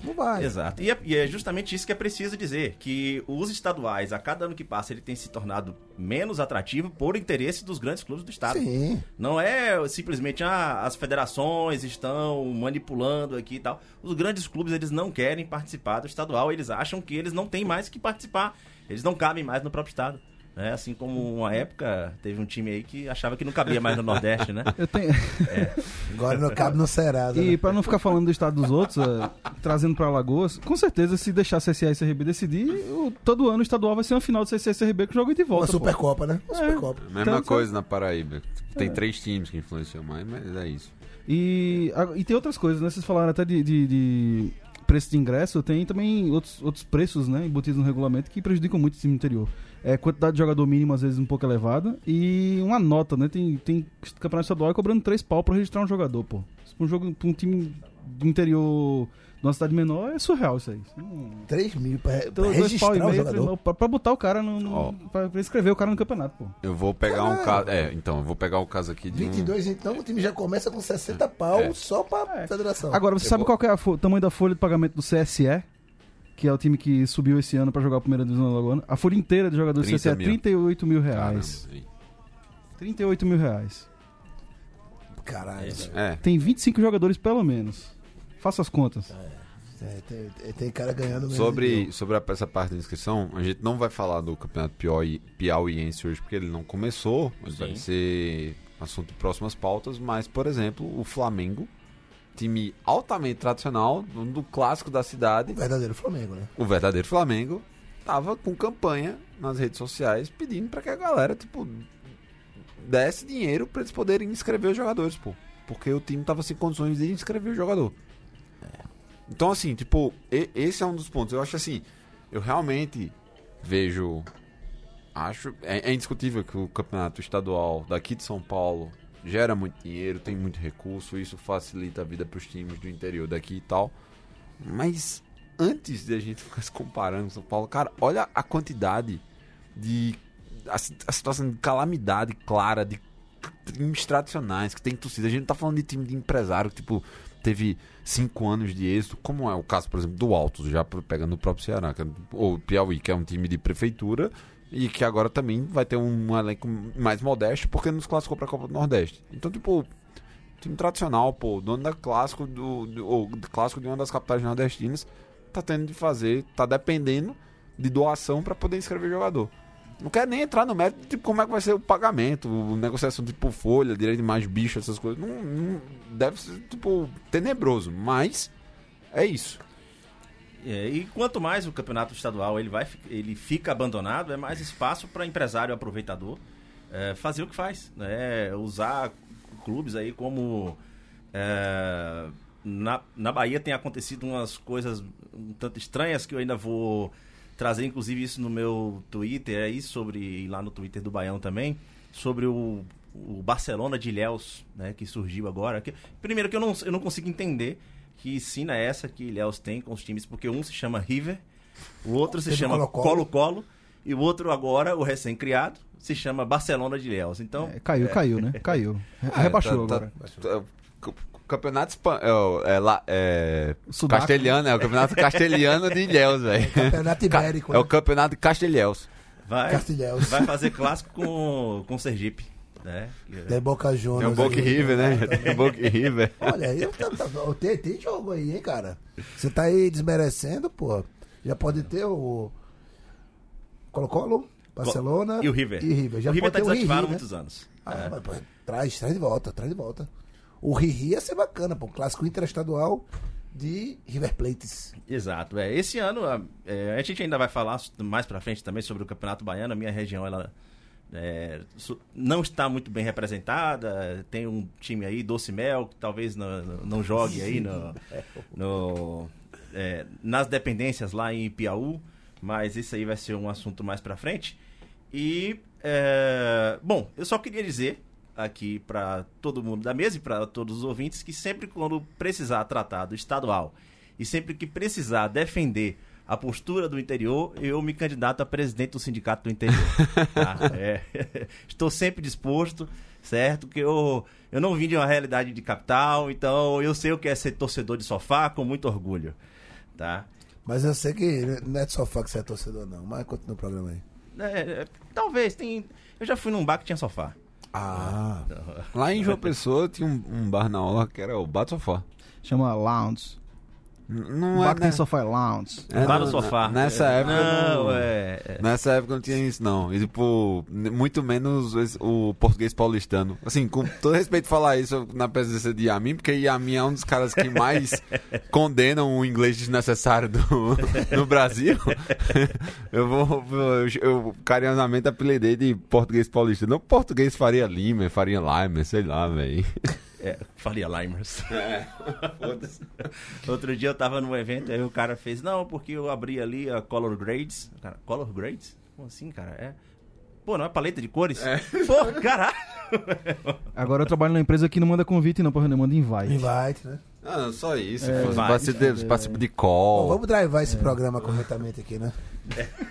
Não vai. Exato. E é, e é justamente isso que é preciso dizer, que os estaduais, a cada ano que passa, ele tem se tornado menos atrativo por interesse dos grandes clubes do estado. Sim. Não é simplesmente ah, as federações estão manipulando aqui e tal. Os grandes clubes eles não querem participar do estadual, eles acham que eles não têm mais que participar. Eles não cabem mais no próprio estado. Né? Assim como uma época teve um time aí que achava que não cabia mais no Nordeste, né? Eu tenho... Agora não cabe no Serasa. E né? pra não ficar falando do estado dos outros, é, trazendo pra Alagoas, com certeza, se deixar CSA e CRB decidir, o- todo ano o estadual vai ser uma final de CSA e CRB com jogo de Uma volta. pô. Supercopa, né? Uma É. Supercopa. Mesma Então, coisa na Paraíba. Tem três times que influenciam mais, mas é isso. E, a- e tem outras coisas, né? Vocês falaram até de, de- de preço de ingresso, tem também outros, outros preços, né? Embutidos no regulamento que prejudicam muito o time interior. É, quantidade de jogador mínimo, às vezes, um pouco elevada. E uma nota, né? Tem, tem campeonato estadual cobrando três pau pra registrar um jogador, pô. Um, jogo, pra um time do interior de uma cidade menor é surreal isso aí. Não- 3 mil pra, pra Então, registrar e o meio, três jogador. pau, pra, pra botar o cara no. no Ó. pra, pra inscrever o cara no campeonato, pô. Eu vou pegar um caso. É, então, eu vou pegar o caso aqui de um. 22, então, o time já começa com 60 pau É. só pra É. federação. Agora, você Eu sabe vou- qual que é o tamanho da folha de pagamento do CSE? Que é o time que subiu esse ano pra jogar a primeira divisão da Lagoana. A folha inteira de jogadores do 30 CSE é mil. 38 mil Caramba, reais. aí. 38 mil reais. Caralho. É. Tem 25 jogadores pelo menos. Faça as contas. É, tem, tem- tem cara ganhando mesmo. Sobre, sobre a- essa parte da inscrição, a gente não vai falar do campeonato piauí, piauiense hoje porque ele não começou, mas vai ser assunto de próximas pautas. Mas, por exemplo, o Flamengo, time altamente tradicional, um do clássico da cidade, O verdadeiro Flamengo, né? o verdadeiro Flamengo, tava com campanha nas redes sociais pedindo pra que a galera, tipo, desse dinheiro pra eles poderem inscrever os jogadores, pô. Porque o time tava sem condições de inscrever o jogador. Então, assim, tipo, esse é um dos pontos. Eu acho assim, eu realmente vejo. Acho. É, é indiscutível que o campeonato estadual daqui de São Paulo gera muito dinheiro, tem muito recurso, isso facilita a vida pros times do interior daqui e tal. Mas antes de a gente ficar se comparando com São Paulo, cara, olha a quantidade de. A, a situação de calamidade clara de times tradicionais que tem torcida. A gente não tá falando de time de empresário tipo, teve cinco anos de êxito, como é o caso, por exemplo, do Altos, já pegando o próprio Ceará, que é- ou Piauí, que é um time de prefeitura e que agora também vai ter um elenco mais modesto porque nos classificou pra Copa do Nordeste. Então, tipo, time tradicional, pô, dono da clássico do, do ou clássico de uma das capitais nordestinas, tá tendo de fazer, tá dependendo de doação pra poder inscrever jogador. Não quero nem entrar no mérito de tipo, como é que vai ser o pagamento, o negociação tipo folha, direito de mais bicho, essas coisas. Não, não- deve ser tipo tenebroso, mas é isso. É, e quanto mais o campeonato estadual ele vai, ele fica abandonado, é mais espaço para empresário aproveitador é, fazer o que faz, né? Usar clubes aí como é, na, na Bahia tem acontecido umas coisas um tanto estranhas que eu ainda vou trazer, inclusive, isso no meu Twitter aí, sobre, lá no Twitter do Baião também, sobre o, o Barcelona de Ilhéus, né, que surgiu agora. Que, primeiro que eu não, eu não consigo entender que ensina essa que Ilhéus tem com os times, porque um se chama River, o outro se Teve chama Colo-Colo. E o outro agora, o recém-criado, se chama Barcelona de Ilhéus. Então, É, caiu, caiu, né? Caiu. Ah, Rebaixou tá- agora. tá- tá- o campeonato espan- é, o- é, lá- é castelhano, é o campeonato castelhano de Ilhéus, velho. Campeonato ibérico, É o né? campeonato de Castelhéus. vai, vai fazer clássico com, com Sergipe. Né? Tem Boca Juniors. É o Boca. River, né? Tem Boca River. Olha, aí tá- tá- tem, tem jogo aí, hein, cara? Você tá aí desmerecendo, pô. Já pode ter o Colo-Colo, Barcelona E o River. E River. Já o River pode tá desativado há né? muitos anos. Ah, É. mas, pô, traz, traz de volta, traz de volta. O Riri ia ser bacana, pô. Clássico interestadual de River Plates. Exato. É. Esse ano, a, é, a gente ainda vai falar mais pra frente também sobre o Campeonato Baiano. A minha região, ela é, não está muito bem representada. Tem um time aí, Doce Mel, que talvez não, não jogue aí no, no, é, nas dependências lá em Piauí. Mas isso aí vai ser um assunto mais pra frente. E, é, bom, eu só queria dizer aqui pra todo mundo da mesa e pra todos os ouvintes que sempre quando precisar tratar do estadual e sempre que precisar defender a postura do interior, eu me candidato a presidente do sindicato do interior. tá? É. Estou sempre disposto, certo? Que eu, eu não vim de uma realidade de capital, então eu sei o que é ser torcedor de sofá com muito orgulho. Tá? Mas eu sei que não é de sofá que você é torcedor, não. Mas continua o programa aí. É, é, talvez, tem. Eu já fui num bar que tinha sofá. Ah, Lá em João Pessoa tinha um, um bar na aula que era o Bar do Sofá. Chama Lounge. Não é, tem né? sofá é Lounge. É, bar não, no sofá. Nessa É, época. Não, não- é. é. Nessa época não tinha isso, não. E, tipo, muito menos o português paulistano. Assim, com todo respeito falar isso na presença de Yamin, porque Yamin é um dos caras que mais condenam o inglês desnecessário do, no Brasil. eu vou. Eu, eu carinhosamente apelidei de português paulistano. Não português Faria Lima, Faria Lima, sei lá, velho. É, Faria Limers. Outro dia eu tava num evento, aí o cara fez, não, porque eu abri ali a Color Grades. Cara, Color Grades? Como assim, cara? É. Pô, não é paleta de cores? Pô, caralho! Agora eu trabalho numa empresa que não manda convite, não, porra, não manda invite. invite, né? Ah, não, só isso. É, vai. participa, participa de Bom, call. vamos drivar esse programa corretamente aqui, né?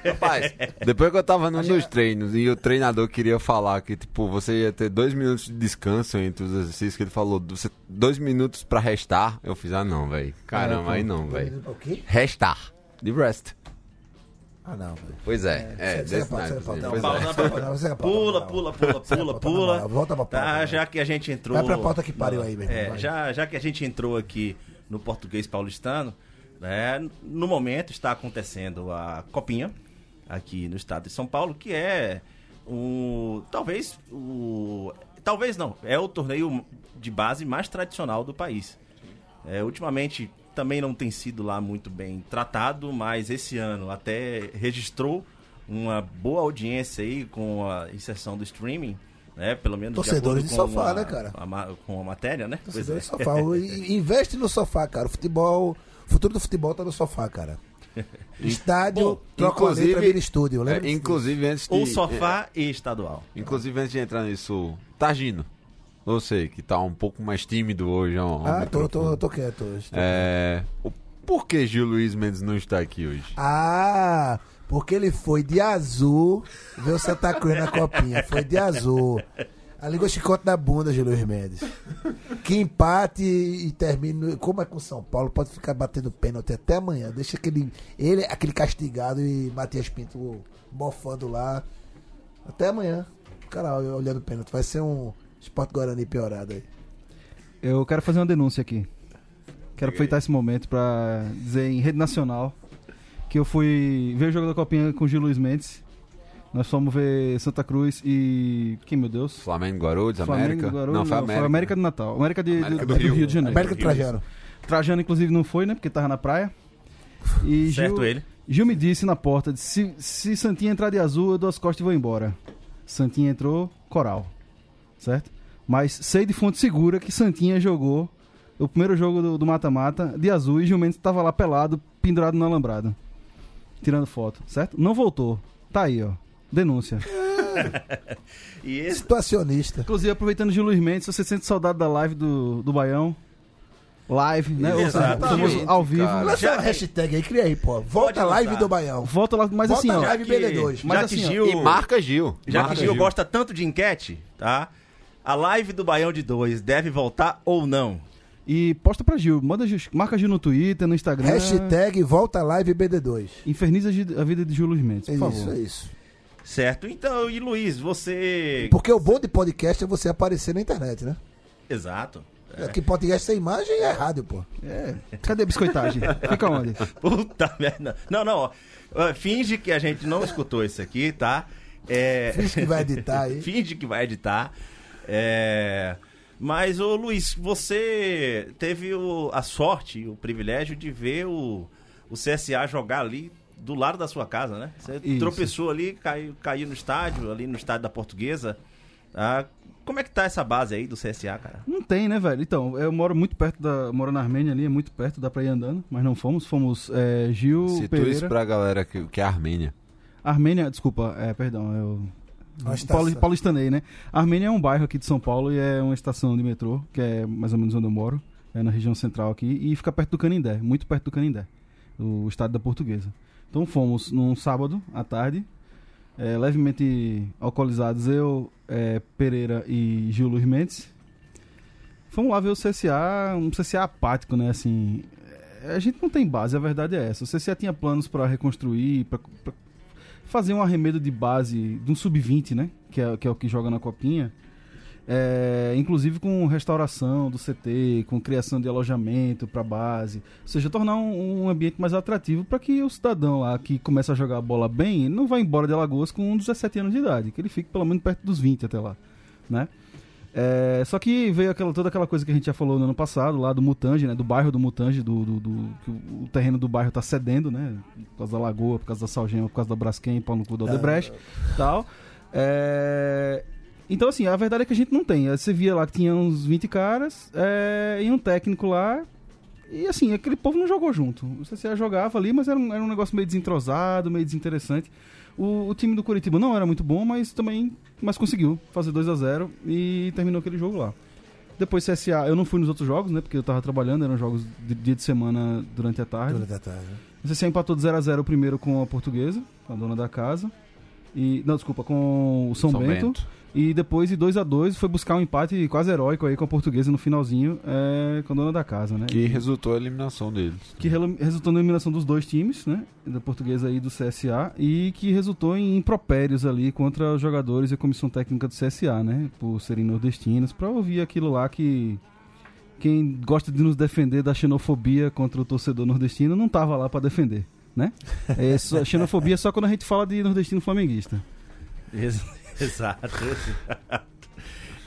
Rapaz, depois que eu tava num dos treinos e o treinador queria falar que, tipo, você ia ter dois minutos de descanso entre os exercícios que ele falou, você- dois minutos pra restar, eu fiz, ah não, velho. Caramba, aí não, velho. O quê? Restar. De rest. Ah, não, velho. Pois é, é, desse naipe, é. Pula, pula, pula, a pula, pula. Volta pra pauta. Tá, né? já que a gente entrou. Vai pra pauta que pariu aí, meu irmão, É, já que a gente entrou aqui no português paulistano, né, no momento está acontecendo a Copinha, aqui no estado de São Paulo, que é o. Talvez o. Talvez não, é o torneio de base mais tradicional do país. É, ultimamente também não tem sido lá muito bem tratado, mas esse ano até registrou uma boa audiência aí com a inserção do streaming, né? Pelo menos Torcedores de com sofá, a- né, cara? a com a matéria, né? Pois Torcedor é. de sofá. Investe no sofá, cara. O futebol. O futuro do futebol tá no sofá, cara. Estádio, Bom, letra, inclusive- vira estúdio. É, inclusive antes de... Ou sofá e estadual. é, inclusive antes de entrar nisso, Tagino. Você, que tá um pouco mais tímido hoje. Ah, tô, tô, tô quieto hoje. tô É... o- Por que Gil Luiz Mendes não está aqui hoje? Ah, porque ele foi de azul ver o Santa Cruz na copinha. Foi de azul. A língua chicote da bunda, Gil Luiz Mendes. Que empate e termine. Como é com São Paulo, pode ficar batendo pênalti até amanhã. Deixa aquele. Ele, aquele castigado e Matias Pinto bofando lá. Até amanhã. Cara, olhando o pênalti. Vai ser um Esporte Guarani piorado aí. Eu quero fazer uma denúncia aqui. Quero aproveitar esse momento pra dizer em rede nacional que eu fui ver o jogo da Copinha com o Gil Luiz Mendes. Nós fomos ver Santa Cruz e. Quem, meu Deus? Flamengo, Guarulhos, Flamengo, América? Guarulhos, não, foi América. América do Natal. América, de, América do, do do Rio. Rio de Janeiro. América do Trajano. Trajano, inclusive, não foi, né? Porque tava na praia. E Certo Gil, ele. Gil me disse na porta: se, se Santinha entrar de azul, eu dou as costas e vou embora. Santinha entrou, coral. Certo? Mas sei de fonte segura que Santinha jogou o primeiro jogo do mata-mata, de azul, e Gil Mendes tava lá pelado, pendurado no alambrado. Tirando foto, certo? Não voltou. Tá aí, ó. Denúncia. E esse, Situacionista. Inclusive, aproveitando o Gil Luiz Mendes, se você sente saudade da live do, do Baião, live, né? Ou seja, o Exatamente, famoso ao vivo. cara. Lança Já uma hashtag aí, cria aí, pô. Volta live do Baião. Volta lá, mas Volta assim, ó. live BD2. já Mas que assim, ó, Gil, E marca Gil. já Marca que Gil gosta tanto de enquete, tá? A live do Baião de 2 deve voltar ou não? E posta pra Gil, manda Gil, marca Gil no Twitter, no Instagram. Hashtag volta live BD2. Inferniza Gil- a vida de Gil Luiz Mendes, É por isso, favor. é isso. Certo? Então, e Luiz, você. Porque o bom de podcast é você aparecer na internet, né? Exato. É. Que podcast sem imagem é rádio, pô. É. Cadê a biscoitagem? Fica onde? Puta merda. Não, não, ó. Finge que a gente não escutou isso aqui, tá? É... Finge que vai editar aí. Finge que vai editar. É... Mas, ô Luiz, você teve o- a sorte o privilégio de ver o, o CSA jogar ali do lado da sua casa, né? Você Isso. tropeçou ali, caiu, caiu no estádio, ali no estádio da Portuguesa. Ah, como é que tá essa base aí do CSA, cara? Não tem, né, velho? Então, eu moro muito perto da. Moro na Armênia ali, é muito perto, dá pra ir andando, mas não fomos. Fomos é, Gil, Situa Pereira. isso pra galera que, que é Armênia. Armênia, desculpa, é, perdão, eu. Pauli- Paulistanei, né? Armênia é um bairro aqui de São Paulo e é uma estação de metrô, que é mais ou menos onde eu moro, é na região central aqui, e fica perto do Canindé, muito perto do Canindé, o estádio da Portuguesa. Então fomos num sábado à tarde, é, levemente alcoolizados, eu, é, Pereira e Gil Luiz Mendes. Fomos lá ver o CSA, um CSA apático, né? Assim, é, a gente não tem base, a verdade é essa. O CSA tinha planos para reconstruir, para fazer um arremedo de base de um sub-20, né? Que é, que é o que joga na copinha. É, inclusive com restauração do CT, com criação de alojamento para base, ou seja, tornar um, um ambiente mais atrativo para que o cidadão lá que começa a jogar a bola bem, não vá embora de Alagoas com 17 anos de idade, que ele fique pelo menos perto dos 20 até lá, né? É, só que veio aquela, toda aquela coisa que a gente já falou no ano passado, lá do Mutange, né? Do bairro do Mutange, do, do, do- que o, o terreno do bairro tá cedendo, né? Por causa da lagoa, por causa da Salgema, por causa da Braskem, pau no cu da Odebrecht tal. É, Então, assim, a verdade é que a gente não tem. Você via lá que tinha uns 20 caras é, e um técnico lá. E assim, aquele povo não jogou junto. O CCA jogava ali, mas era um, era um negócio meio desentrosado, meio desinteressante. O, o time do Curitiba não era muito bom, mas também mas conseguiu fazer 2 a 0 e terminou aquele jogo lá. Depois CSA, eu não fui nos outros jogos, né? Porque eu tava trabalhando, eram jogos de dia de semana durante a tarde. Durante a tarde. O CSA empatou de 0 a 0 o primeiro com a portuguesa, a dona da casa. E, não, desculpa, com o São, São Bento. Bento. E depois, de 2 a 2 foi buscar um empate quase heróico aí com a portuguesa no finalzinho, é, com a dona da casa, né? Que resultou a eliminação deles. que rela- resultou na eliminação dos dois times, né? Da portuguesa e do CSA, e que resultou em impropérios ali contra os jogadores e a comissão técnica do CSA, né? Por serem nordestinos, pra ouvir aquilo lá que quem gosta de nos defender da xenofobia contra o torcedor nordestino não tava lá pra defender, né? É xenofobia é só quando a gente fala de nordestino flamenguista. Ex- Exato. exato.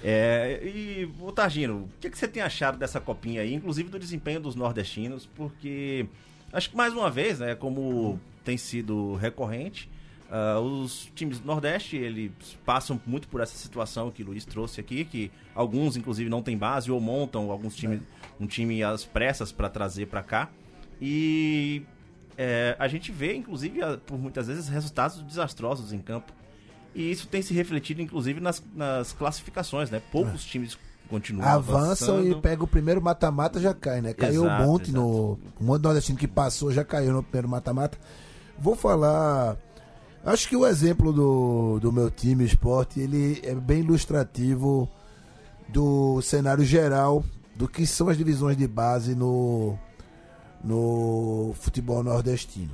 É, e, ô Targino, o que, que você tem achado dessa copinha aí, inclusive do desempenho dos nordestinos? Porque acho que mais uma vez, né, como tem sido recorrente, ah, os times do Nordeste eles passam muito por essa situação que o Luiz trouxe aqui, que alguns inclusive não têm base ou montam alguns times, um time às pressas para trazer para cá. E é, a gente vê, inclusive, por muitas vezes, resultados desastrosos em campo. E isso tem se refletido, inclusive, nas, nas classificações, né? Poucos times continuam Avançam avançando. e pega o primeiro mata-mata já cai, né? Caiu Exato, um monte exato. no. Um monte de nordestino que passou já caiu no primeiro mata-mata. Vou falar. Acho que o exemplo do, do meu time, esporte, ele é bem ilustrativo do cenário geral do que são as divisões de base no, no futebol nordestino.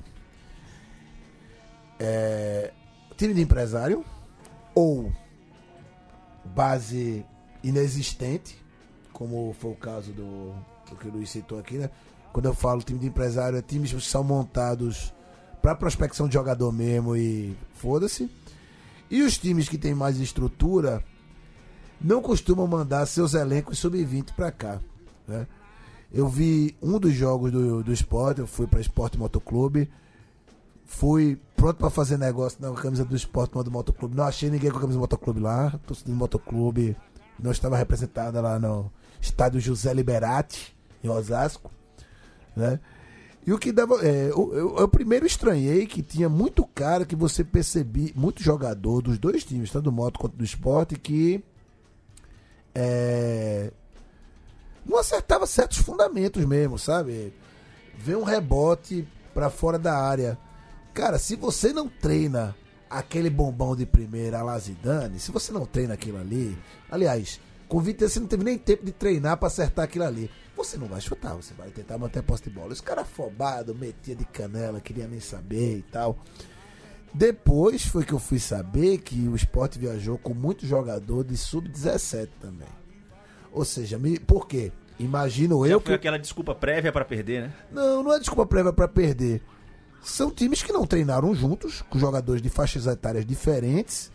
É, time de empresário ou base inexistente, como foi o caso do, que o Luiz citou aqui, né? Quando eu falo time de empresário, é times que são montados para prospecção de jogador mesmo e foda-se. E os times que têm mais estrutura não costumam mandar seus elencos sub-20 para cá, né? Eu vi um dos jogos do, do esporte, eu fui para Esporte Motoclube, fui pronto para fazer negócio na camisa do Esporte do Motoclube. Não achei ninguém com a camisa do Motoclube lá, torcida do Motoclube não estava representada lá no estádio José Liberati, em Osasco, né? E o que dava. É, eu, eu, eu primeiro estranhei que tinha muito cara que você percebia, muito jogador dos dois times, tanto do moto quanto do esporte, que é, não acertava certos fundamentos mesmo, sabe? Vê um rebote pra fora da área. Cara, se você não treina aquele bombão de primeira a Lazidane, se você não treina aquilo ali, aliás, com 20 anos você não teve nem tempo de treinar pra acertar aquilo ali. Você não vai chutar, você vai tentar manter a posse de bola. Os caras afobados, metia de canela, queria nem saber e tal. Depois foi que eu fui saber que o esporte viajou com muito jogador de sub-17 também. Ou seja, me, por quê? Imagino Já eu foi que. aquela desculpa prévia pra perder, né? Não, não é desculpa prévia pra perder. São times que não treinaram juntos, com jogadores de faixas etárias diferentes.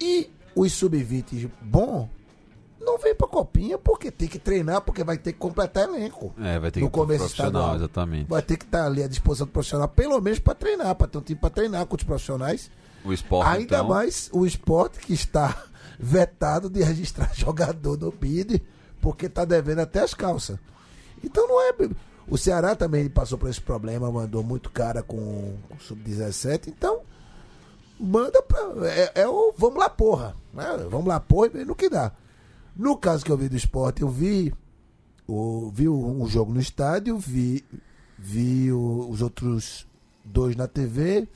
E os sub-20 bom não vem pra copinha porque tem que treinar, porque vai ter que completar elenco. É, vai ter No que um começo profissional, estadual. exatamente. Vai ter que estar ali à disposição do profissional, pelo menos pra treinar, pra ter um time pra treinar com os profissionais. O esporte, Ainda então, mais o esporte que está vetado de registrar jogador no BID, porque tá devendo até as calças. Então não é. O Ceará também passou por esse problema, mandou muito cara com o Sub-17, então manda pra. É, é o vamos lá, porra. né? Vamos lá, porra, e vê no que dá. No caso que eu vi do esporte, eu vi. Vi um jogo no estádio, vi, vi o- os outros dois na TV.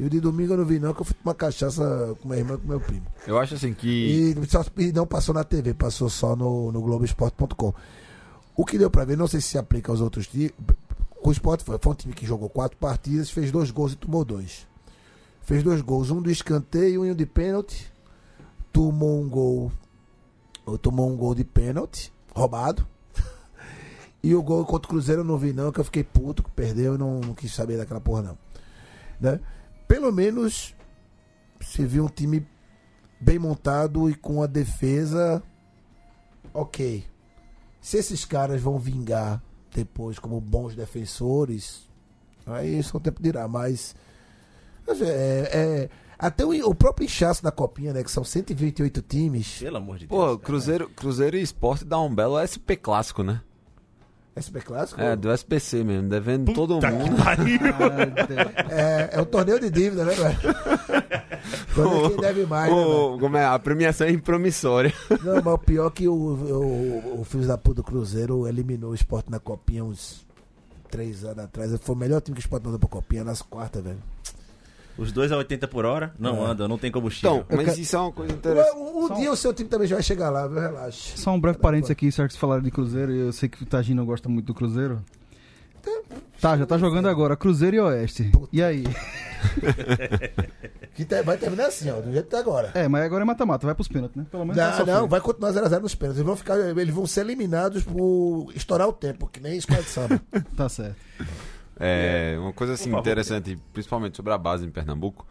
E o de domingo eu não vi, não, que eu fui tomar cachaça com minha irmã e com meu primo. eu acho assim que. E, só- e não passou na TV, passou só no, no Globoesporte.com. O que deu pra ver, não sei se se aplica aos outros times. O Sport foi, foi um time que jogou quatro partidas, fez dois gols e tomou dois. Fez dois gols, um do escanteio e um de pênalti. Tomou um gol. Tomou um gol de pênalti, roubado. E o gol contra o Cruzeiro eu não vi, não, que eu fiquei puto, que perdeu e não, não quis saber daquela porra, não. Né? Pelo menos se viu um time bem montado e com a defesa ok. Se esses caras vão vingar depois como bons defensores, aí só o tempo dirá, mas mas é, é- até o, o próprio inchaço da copinha, né, que são 128 times, Pelo amor de Deus. Pô, Cruzeiro, Cruzeiro e Esporte dá um belo SP clássico, né? SP Clássico, É, do SPC mesmo, devendo todo mundo. é, é um torneio de dívida, né, velho? Quando quem deve mais, né, como é? A premiação é impromissória. Não, mas o pior é que o, o, o Filhos da Puta do Cruzeiro eliminou o esporte na copinha uns três anos atrás. Foi o melhor time que o esporte mandou pra copinha nas quartas, velho. Os dois a 80 por hora não É. andam, não tem combustível. Então, mas isso é uma coisa interessante. Um, um dia o seu time também já vai chegar lá, viu? Relaxa. Só um breve parênteses aqui, será que vocês falaram de Cruzeiro? Eu sei que o Tagino gosta muito do Cruzeiro. Tá, já tá jogando agora, Cruzeiro e Oeste. E aí? Que vai terminar assim, ó, do jeito que tá agora. É, mas agora é mata-mata, vai pros pênaltis, né? Pelo menos Não, vai sofrer. não, vai continuar 0x0 nos pênaltis. Eles vão, ficar, eles vão ser eliminados por estourar o tempo, que nem escola de samba. Tá certo. É, uma coisa assim favor, interessante, principalmente sobre a base em Pernambuco.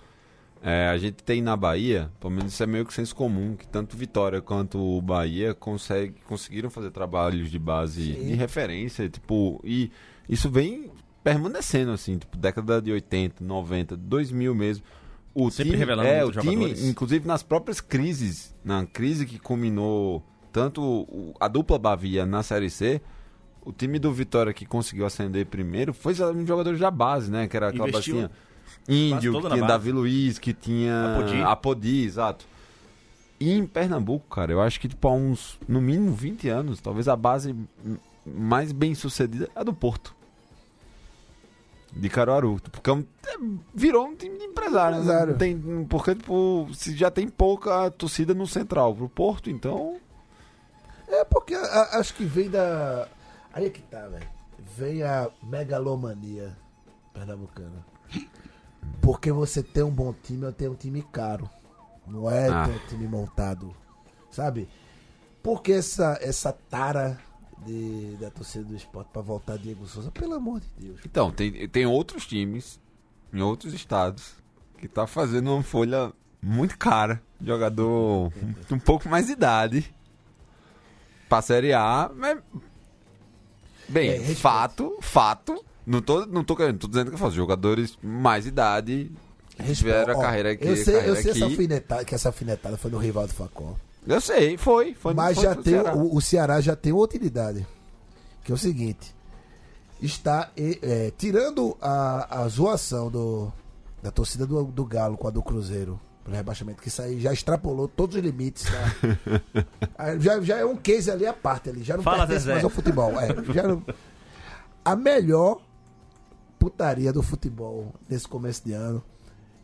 é, a gente tem na Bahia, pelo menos isso é meio que senso comum, que tanto Vitória quanto o Bahia consegue, conseguiram fazer trabalhos de base Sim. de referência, tipo, e isso vem permanecendo assim, tipo, década de 80, 90, 2000 mesmo. O Sempre time, revelando é, o muitos time, jogadores. inclusive nas próprias crises, na crise que culminou tanto a dupla Bavia na Série C, o time do Vitória que conseguiu ascender primeiro foi um jogador da base, né? Que era aquela Investiu bacinha Índio, que tinha. Davi Luiz, que tinha Apodi. Apodi, exato. E em Pernambuco, cara, eu acho que tipo, há uns, no mínimo 20 anos, talvez a base mais bem sucedida é a do Porto. De Caruaru. Porque é um- é, virou um time de empresário. né? Tem, porque, tipo, se já tem pouca torcida no Central. Pro Porto, então. É porque a- a- acho que vem da. Aí é que tá, velho. Vem a megalomania pernambucana. Porque você tem um bom time ou tem um time caro. Não é Ah. ter um time montado. Sabe? Porque essa, essa tara de, da torcida do esporte pra voltar Diego Souza, pelo amor de Deus. Então, tem, tem outros times em outros estados que tá fazendo uma folha muito cara. Jogador um, um pouco mais de idade. Pra Série A, mas. Bem, É, respeito. fato, fato. Não tô, não tô querendo, tô dizendo que eu faço jogadores mais idade. que Tiveram a Ó, carreira aqui. Eu sei, eu sei essa aqui. alfinetada, que essa alfinetada foi no rival do Facó. Eu sei, foi. foi Mas foi já tem, Ceará. o, o Ceará já tem outra idade. que é o seguinte: está é, tirando a, a zoação do, da torcida do, do Galo com a do Cruzeiro pelo rebaixamento, que isso aí já extrapolou todos os limites. Tá? Já, já é um case ali à parte ali, já não Fala, pertence Zezé. mais ao futebol. É, já não- a melhor putaria do futebol nesse começo de ano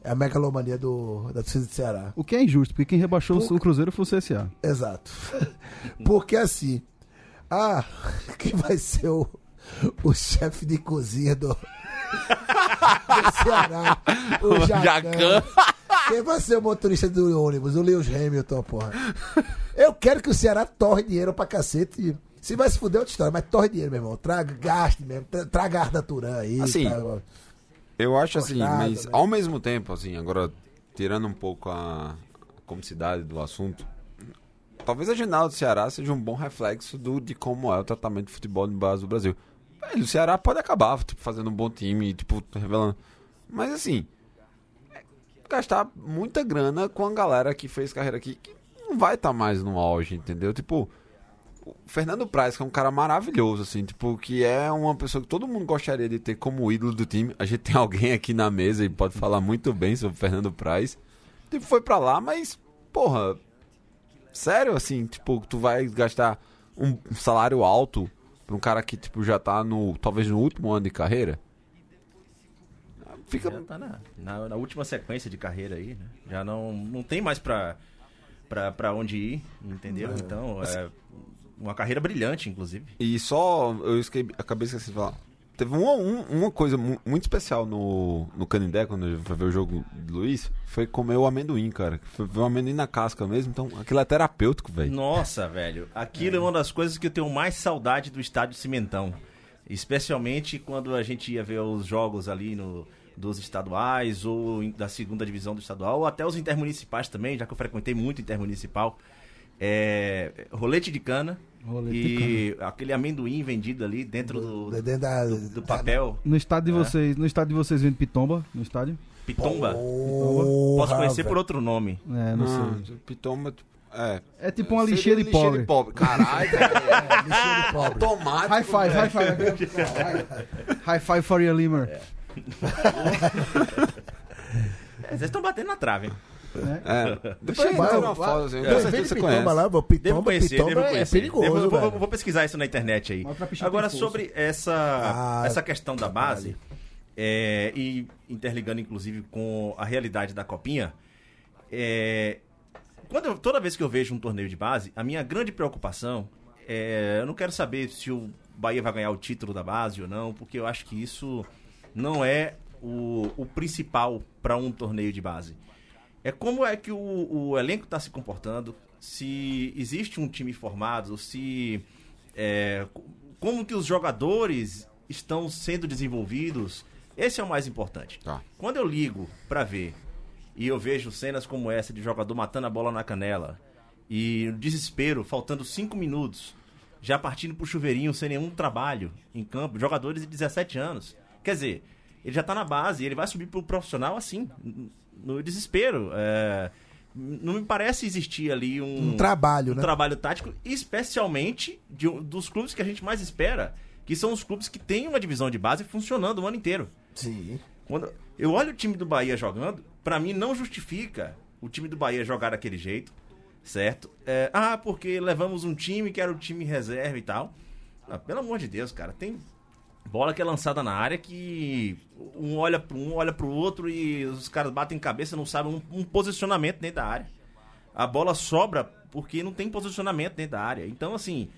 é a megalomania do, da torcida do Ceará. O que é injusto, porque quem rebaixou Por- o Cruzeiro foi o CSA. Exato. Porque assim, ah, quem vai ser o, o chefe de cozinha do, do Ceará? O Jacan. Jacan. Quem vai ser o motorista do ônibus? O Lewis Hamilton, porra. Eu quero que o Ceará torre dinheiro pra cacete. Se vai se fuder, é outra história, mas torre dinheiro, meu irmão. Traga, gaste mesmo. Tra- Traga a Arda Turan aí. Assim, tá? Eu acho assim, mas né? ao mesmo tempo, assim, agora tirando um pouco a comicidade do assunto, talvez a janela do Ceará seja um bom reflexo do, de como é o tratamento de futebol no base do Brasil. Velho, o Ceará pode acabar, tipo, fazendo um bom time, tipo, revelando. Mas assim, gastar muita grana com a galera que fez carreira aqui, que não vai estar mais no auge, entendeu? Tipo, o Fernando Praz, que é um cara maravilhoso, assim, tipo, que é uma pessoa que todo mundo gostaria de ter como ídolo do time. A gente tem alguém aqui na mesa e pode falar muito bem sobre o Fernando Praz. Tipo, foi pra lá, mas, porra, sério, assim, tipo, tu vai gastar um salário alto pra um cara que, tipo, já tá no, talvez no último ano de carreira? Fica... Já tá na, na, na última sequência de carreira aí, né? Já não, não tem mais pra, pra, pra onde ir, entendeu? Então, é uma carreira brilhante, inclusive. E só, eu esque- acabei esquecendo de falar. Teve uma, um- uma coisa mu- muito especial no, no Canindé, quando eu fui ver o jogo de Luiz, foi comer o amendoim, cara. Foi ver o amendoim na casca mesmo, então aquilo é terapêutico, velho. Nossa, velho. Aquilo é. uma das coisas que eu tenho mais saudade do estádio Cimentão. Especialmente quando a gente ia ver os jogos ali no, dos estaduais ou da segunda divisão do estadual, ou até os intermunicipais também, já que eu frequentei muito intermunicipal. É, rolete de cana Rolete e aquele amendoim vendido ali dentro do, Dentro da, do, do papel. No estádio de É. vocês, no estádio de vocês vende pitomba no estádio? Pitomba. Porra, Posso conhecer velho. por outro nome. É, não Ah, sei. Pitoma, é. É tipo uma lixeira de pobre. Caralho, velho. Lixeira de pobre. Automático. High five, high five. high five for your limmer. É, Vocês estão batendo na trave, hein? É. Depois eu tiro uma foto, assim. É, você Pitomba conhece. lá, vou Devo Pitomba, conhecer, Pitomba devo é conhecer. perigoso, Devo- vou, vou pesquisar isso na internet aí. Agora, sobre essa, Ah, essa questão da base, é, e interligando inclusive com a realidade da Copinha, é, quando eu- toda vez que eu vejo um torneio de base, a minha grande preocupação é. Eu não quero saber se o Bahia vai ganhar o título da base ou não, porque eu acho que isso não é o, o principal para um torneio de base. É como é que o, o elenco está se comportando, se existe um time formado, se é, co- como que os jogadores estão sendo desenvolvidos. Esse é o mais importante. Tá. Quando eu ligo pra ver e eu vejo cenas como essa de jogador matando a bola na canela e no desespero, faltando cinco minutos, já partindo pro chuveirinho sem nenhum trabalho em campo, jogadores de 17 anos. Quer dizer, ele já tá na base, ele vai subir pro profissional assim, no desespero. É, não me parece existir ali um, Um trabalho, um né? trabalho tático, especialmente de um- dos clubes que a gente mais espera, que são os clubes que têm uma divisão de base funcionando o ano inteiro. Sim. Quando eu olho o time do Bahia jogando, pra mim não justifica o time do Bahia jogar daquele jeito, certo? É, ah, porque levamos um time que era o time reserva e tal. Ah, pelo amor de Deus, cara, tem bola que é lançada na área que um olha para um, olha pro outro e os caras batem cabeça, não sabem um, um posicionamento dentro da área. A bola sobra porque não tem posicionamento dentro da área. Então, assim,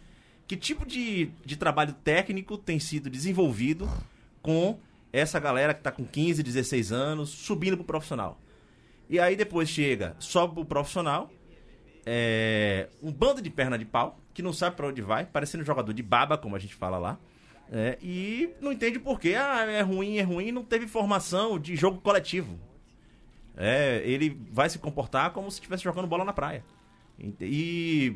que tipo de, de trabalho técnico tem sido desenvolvido com essa galera que tá com 15, 16 anos, subindo pro profissional? E aí depois chega, sobe pro profissional, é, um bando de perna de pau, que não sabe pra onde vai, parecendo jogador de baba, como a gente fala lá, é, e não entende por quê. Ah, é ruim, é ruim, não teve formação de jogo coletivo. É, ele vai se comportar como se estivesse jogando bola na praia. E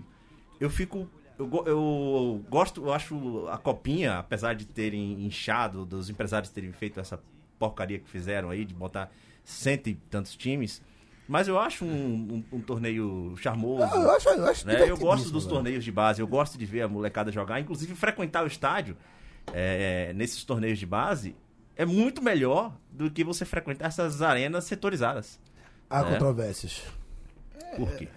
eu fico. Eu, eu gosto, eu acho a copinha, apesar de terem inchado, dos empresários terem feito essa porcaria que fizeram aí, de botar cento e tantos times, Mas eu acho um, um- um torneio charmoso. Ah, eu acho, eu acho né? Eu gosto dos velho. torneios de base, eu gosto de ver a molecada jogar, inclusive frequentar o estádio é, nesses torneios de base é muito melhor do que você frequentar essas arenas setorizadas. Há É. controvérsias. Por quê?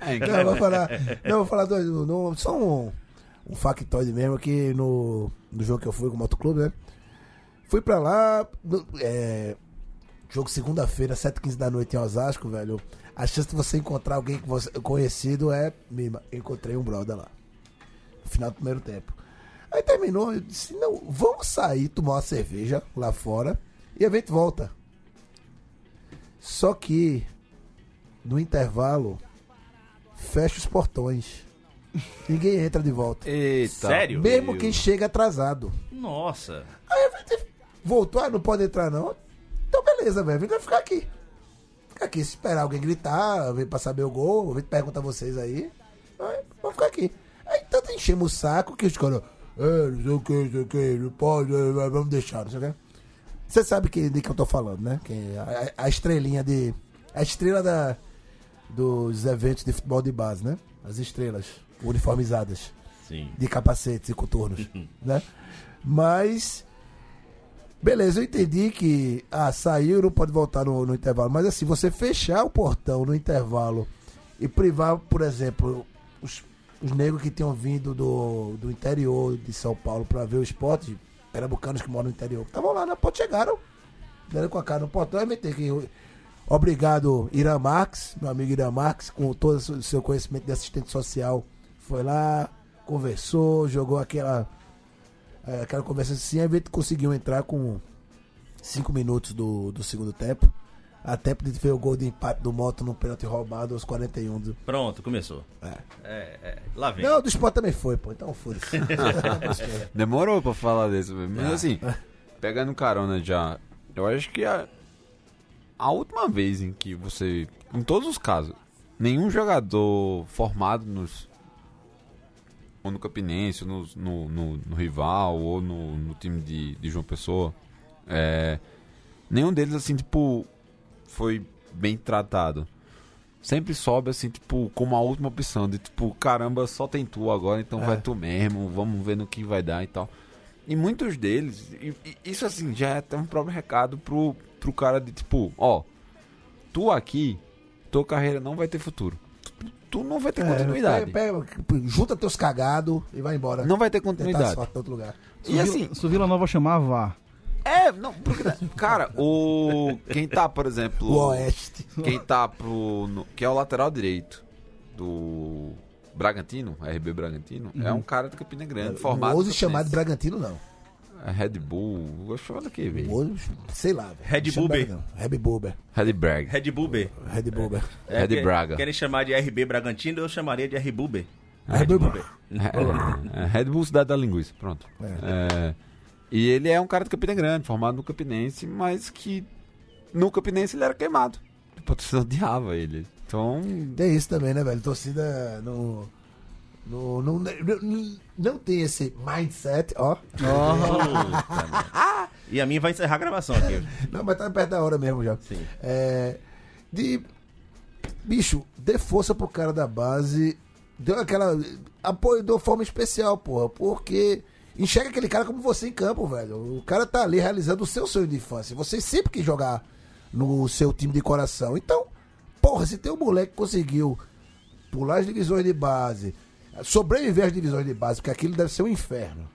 É, Não, eu vou falar. Não, eu vou falar dois. No, só um, um factoide mesmo que no, no jogo que eu fui com o Motoclube, né? Fui pra lá. no- é, jogo segunda-feira, 7h15 da noite em Osasco, velho. A chance de você encontrar alguém que você, conhecido é mima. Encontrei um brother lá. No final do primeiro tempo. Aí terminou, eu disse, não, vamos sair, tomar uma cerveja lá fora e a gente volta. Só que no intervalo fecha os portões. Ninguém entra de volta. Eita. Sério? Mesmo meu. quem chega atrasado. Nossa. Aí a gente voltou, ah, não pode entrar não. Então beleza, velho, a gente vai ficar aqui. Ficar aqui, esperar alguém gritar, ver pra saber o gol, a gente pergunta a vocês aí. Aí, vamos ficar aqui. Aí tanto enchemos o saco que os caras, é, não sei o que, não sei o que, não pode, é, vai, vamos deixar, não sei o que. Você sabe que, de que eu tô falando, né? Que a, a estrelinha de. A estrela da, dos eventos de futebol de base, né? As estrelas uniformizadas Sim. de capacetes e coturnos, né? Mas beleza, eu entendi que ah, saiu, não pode voltar no, no intervalo, mas assim, você fechar o portão no intervalo e privar, por exemplo, os, os negros que tinham vindo do, do interior de São Paulo para ver o esporte, pernambucanos que moram no interior, estavam lá na ponte, chegaram, deram com a cara no portão, inventei que Obrigado, Irã Marques, meu amigo Irã Marques, com todo o seu conhecimento de assistente social. Foi lá, conversou, jogou aquela, é, aquela conversa assim, a gente conseguiu entrar com 5 minutos do, do segundo tempo. Até porque ver o gol de empate do Moto no pênalti roubado aos 41 do. Pronto, começou. É. É, é. Lá vem. Não, do Sport também foi, pô, então foda-se. Demorou pra falar desse, velho. mas Ah. assim, pegando carona já, eu acho que a, a última vez em que você, em todos os casos, nenhum jogador formado nos ou no Campinense, ou no, no, no- no rival, ou no, no time de, de João Pessoa, é, nenhum deles, assim, tipo, foi bem tratado. Sempre sobe, assim, tipo, como a última opção, de tipo, caramba, só tem tu agora, então É. vai tu mesmo, vamos ver no que vai dar e tal. E muitos deles, e- e isso assim, já é até um próprio recado pro, pro cara de tipo, ó, tu aqui, tua carreira não vai ter futuro. Tu, tu não vai ter continuidade. É, Pega- pega- junta teus cagados e vai embora. Não vai ter continuidade. sorte em outro lugar. E assim, Se o Vila Nova chamar, vá. É, não, porque, cara, o quem tá, por exemplo, O Oeste. quem tá pro no- que é o lateral direito do Bragantino, RB Bragantino, é um cara de Campina Grande, formado Não ouse chamar de. Bragantino, não. É Red Bull, vou chamar daqui, velho. Ouse, sei lá. velho. Red Não chama Bull B. Bragantino. Red Bull B. Red Brag. Red Bull B. Red Bull B. É, Red que- Braga. Querem chamar de RB Bragantino, eu chamaria de R Bull B. Red Bull B. É, é, Red Bull Cidade da Linguiça, pronto. É, e ele é um cara do Campina Grande, formado no Campinense, mas que no Campinense ele era queimado. A torcida odiava ele. Então, Tem isso também, né, velho? Torcida no. no, no, não, não tem esse mindset, ó. E a minha vai encerrar a gravação aqui. Não, mas tá perto da hora mesmo já. Sim. É, de. Bicho, dê força pro cara da base. Deu aquela. Apoio de uma forma especial, porra. Porque enxerga aquele cara como você em campo, velho. O cara tá ali realizando o seu sonho de infância. Você sempre quis jogar no seu time de coração. Então, porra, se tem um moleque que conseguiu pular as divisões de base, sobreviver às divisões de base, porque aquilo deve ser um inferno.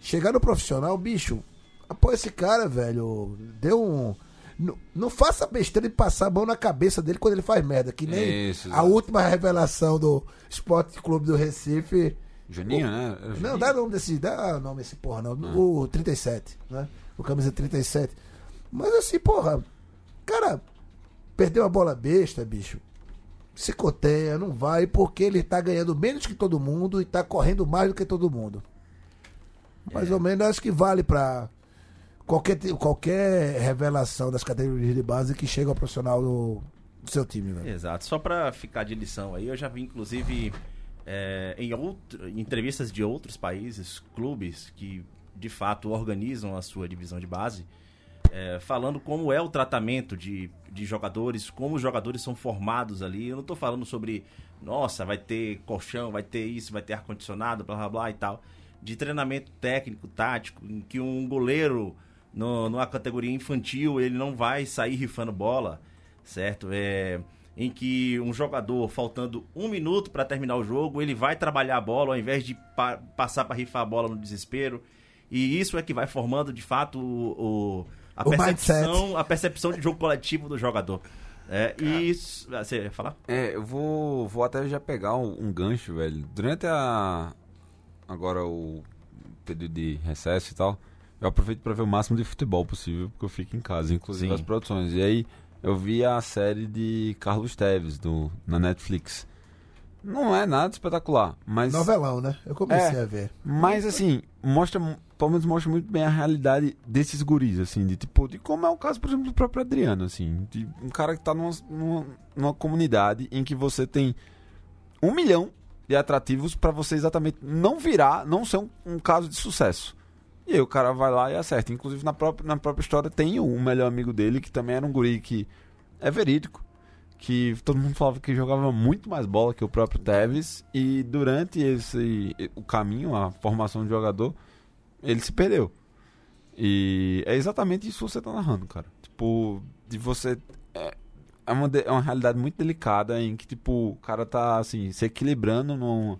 Chegar no profissional, bicho, apoia esse cara, velho. Deu um. Não, não faça besteira de passar a mão na cabeça dele quando ele faz merda. Que nem Isso, a última revelação do Esporte Clube do Recife. Juninho, né? Não, dá nome desse. Dá nome esse porra, não. O 37, né? O camisa 37. Mas assim, porra. Cara, perdeu a bola besta, bicho. Se coteia, não vai, porque ele tá ganhando menos que todo mundo e tá correndo mais do que todo mundo. Mais ou menos acho que vale pra qualquer, qualquer revelação das categorias de base que chega ao profissional do, do seu time, velho. Exato. Só pra ficar de lição aí, eu já vi, inclusive, é, em, outro, em entrevistas de outros países, clubes que de fato organizam a sua divisão de base, é, falando como é o tratamento de, de jogadores, como os jogadores são formados ali. Eu não tô falando sobre, nossa, vai ter colchão, vai ter isso, vai ter ar-condicionado, blá blá blá e tal. De treinamento técnico, tático, em que um goleiro no, numa categoria infantil ele não vai sair rifando bola, certo? É, em que um jogador, faltando um minuto para terminar o jogo, ele vai trabalhar a bola ao invés de pa passar para rifar a bola no desespero. E isso é que vai formando de fato o, o- a, O percepção, a percepção de jogo coletivo do jogador. É, e isso. ah, Você ia falar? É, eu vou, vou até já pegar um, um gancho, velho. Durante a. Agora o período de recesso e tal, eu aproveito pra ver o máximo de futebol possível, porque eu fico em casa, inclusive Sim. as produções. E aí eu vi a série de Carlos Teves do, na Netflix. Não é nada espetacular, mas. Novelão, né? Eu comecei É. a ver. Mas assim, mostra, pelo menos mostra muito bem a realidade desses guris, assim, de tipo, de como é o caso, por exemplo, do próprio Adriano, assim, de um cara que tá numa, numa, numa comunidade em que você tem um milhão de atrativos pra você exatamente não virar, não ser um, um caso de sucesso. E aí o cara vai lá e acerta. Inclusive na própria, na própria história tem um melhor amigo dele, que também era um guri que é verídico, que todo mundo falava que jogava muito mais bola que o próprio Tevez e durante esse o caminho, a formação de jogador, ele se perdeu. E é exatamente isso que você tá narrando, cara. Tipo, de você é, é uma, de- é uma realidade muito delicada em que tipo, o cara tá assim, se equilibrando num,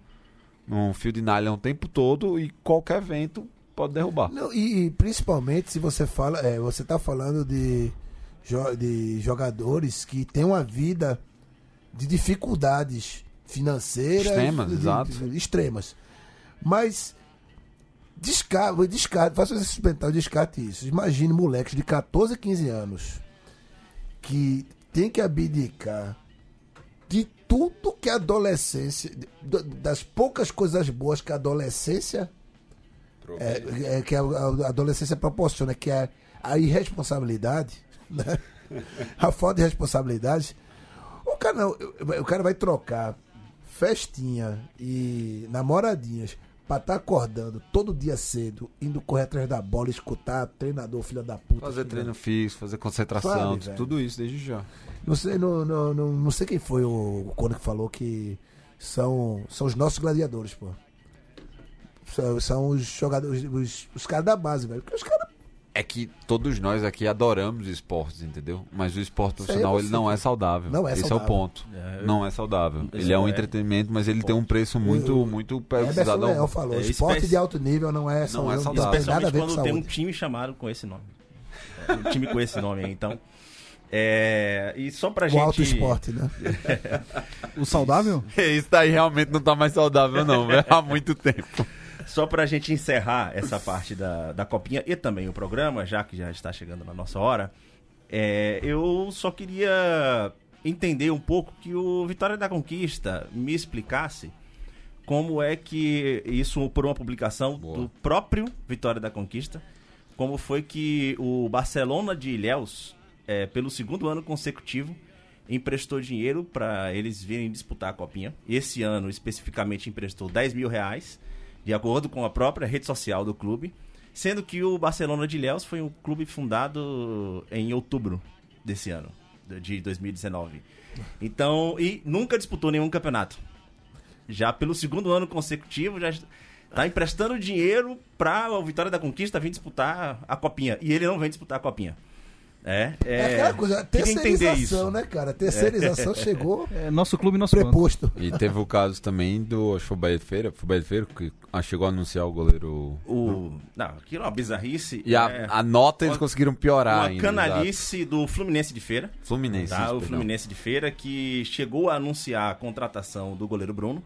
num fio de nylon o tempo todo e qualquer vento pode derrubar. Não, e, e principalmente se você fala, é, você tá falando de, jo- de jogadores que têm uma vida de dificuldades financeiras Extremas, de- exato. de- extremas. Mas descarte, descarte, faça esse experimental, descarte isso. Imagine moleques de 14, 15 anos que tem que abdicar de tudo que a adolescência, das poucas coisas boas que a adolescência é, é, que a, a adolescência proporciona, que é a irresponsabilidade, né? a falta de responsabilidade. O cara, não, o cara vai trocar festinha e namoradinhas pra estar acordando todo dia cedo, indo correr atrás da bola, escutar treinador, filha da puta. Fazer filha treino fixo, fazer concentração, Sabe, tudo isso desde já. Não sei, não, não, não, não sei quem foi o Cono que falou que são, são os nossos gladiadores, pô. São, são os jogadores, os, os caras da base, velho. Porque os caras. É que todos nós aqui adoramos esportes, entendeu? Mas o esporte profissional ele não é saudável. Não é Esse saudável. é o ponto. É, eu- Não é saudável. Esse Ele é um é- entretenimento, mas ele tem um preço muito, Eu- muito para o. Leal falou, É, esporte espécie- de alto nível não é, Não é saudável, saudável. Não tem nada a ver com quando tem um saúde. time chamado com esse nome. É, Um time com esse nome aí, então. É, e só pra O gente. alto esporte, né? O saudável? Isso daí realmente não tá mais saudável, não, velho. Há muito tempo. Só pra gente encerrar essa parte da, da copinha e também o programa, já que já está chegando na nossa hora, é, eu só queria entender um pouco que o Vitória da Conquista me explicasse como é que isso por uma publicação Boa. do próprio Vitória da Conquista, como foi que o Barcelona de Ilhéus, é, pelo segundo ano consecutivo, emprestou dinheiro para eles virem disputar a copinha. Esse ano, especificamente, emprestou 10 mil reais, de acordo com a própria rede social do clube, sendo que o Barcelona de Ilhéus foi um clube fundado em outubro desse ano, de 2019. Então, e nunca disputou nenhum campeonato já pelo segundo ano consecutivo, já tá emprestando dinheiro pra o Vitória da Conquista vir disputar a copinha. E ele não vem disputar a copinha. É, é, É, aquela coisa, terceirização, né, cara? Terceirização chegou É nosso clube, nosso banco. preposto. E teve o caso também do, acho que foi o Bahia de Feira, foi o Bahia de Feira que ah, chegou a anunciar o goleiro... O, não, aquilo é uma bizarrice. E a, é a nota eles uma- conseguiram piorar uma ainda. canalice do Fluminense de Feira. exato. Fluminense, Tá, o. Fluminense de Feira que chegou a anunciar a contratação do goleiro Bruno,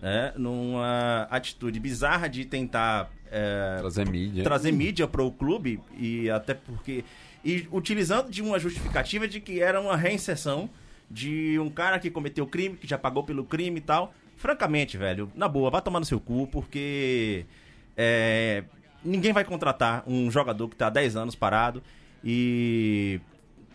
né, numa atitude bizarra de tentar é, Trazer mídia. trazer mídia para o clube e até porque e utilizando de uma justificativa de que era uma reinserção de um cara que cometeu crime, que já pagou pelo crime e tal. Francamente, velho, na boa, vai tomar no seu cu, porque é, ninguém vai contratar um jogador que tá há 10 anos parado e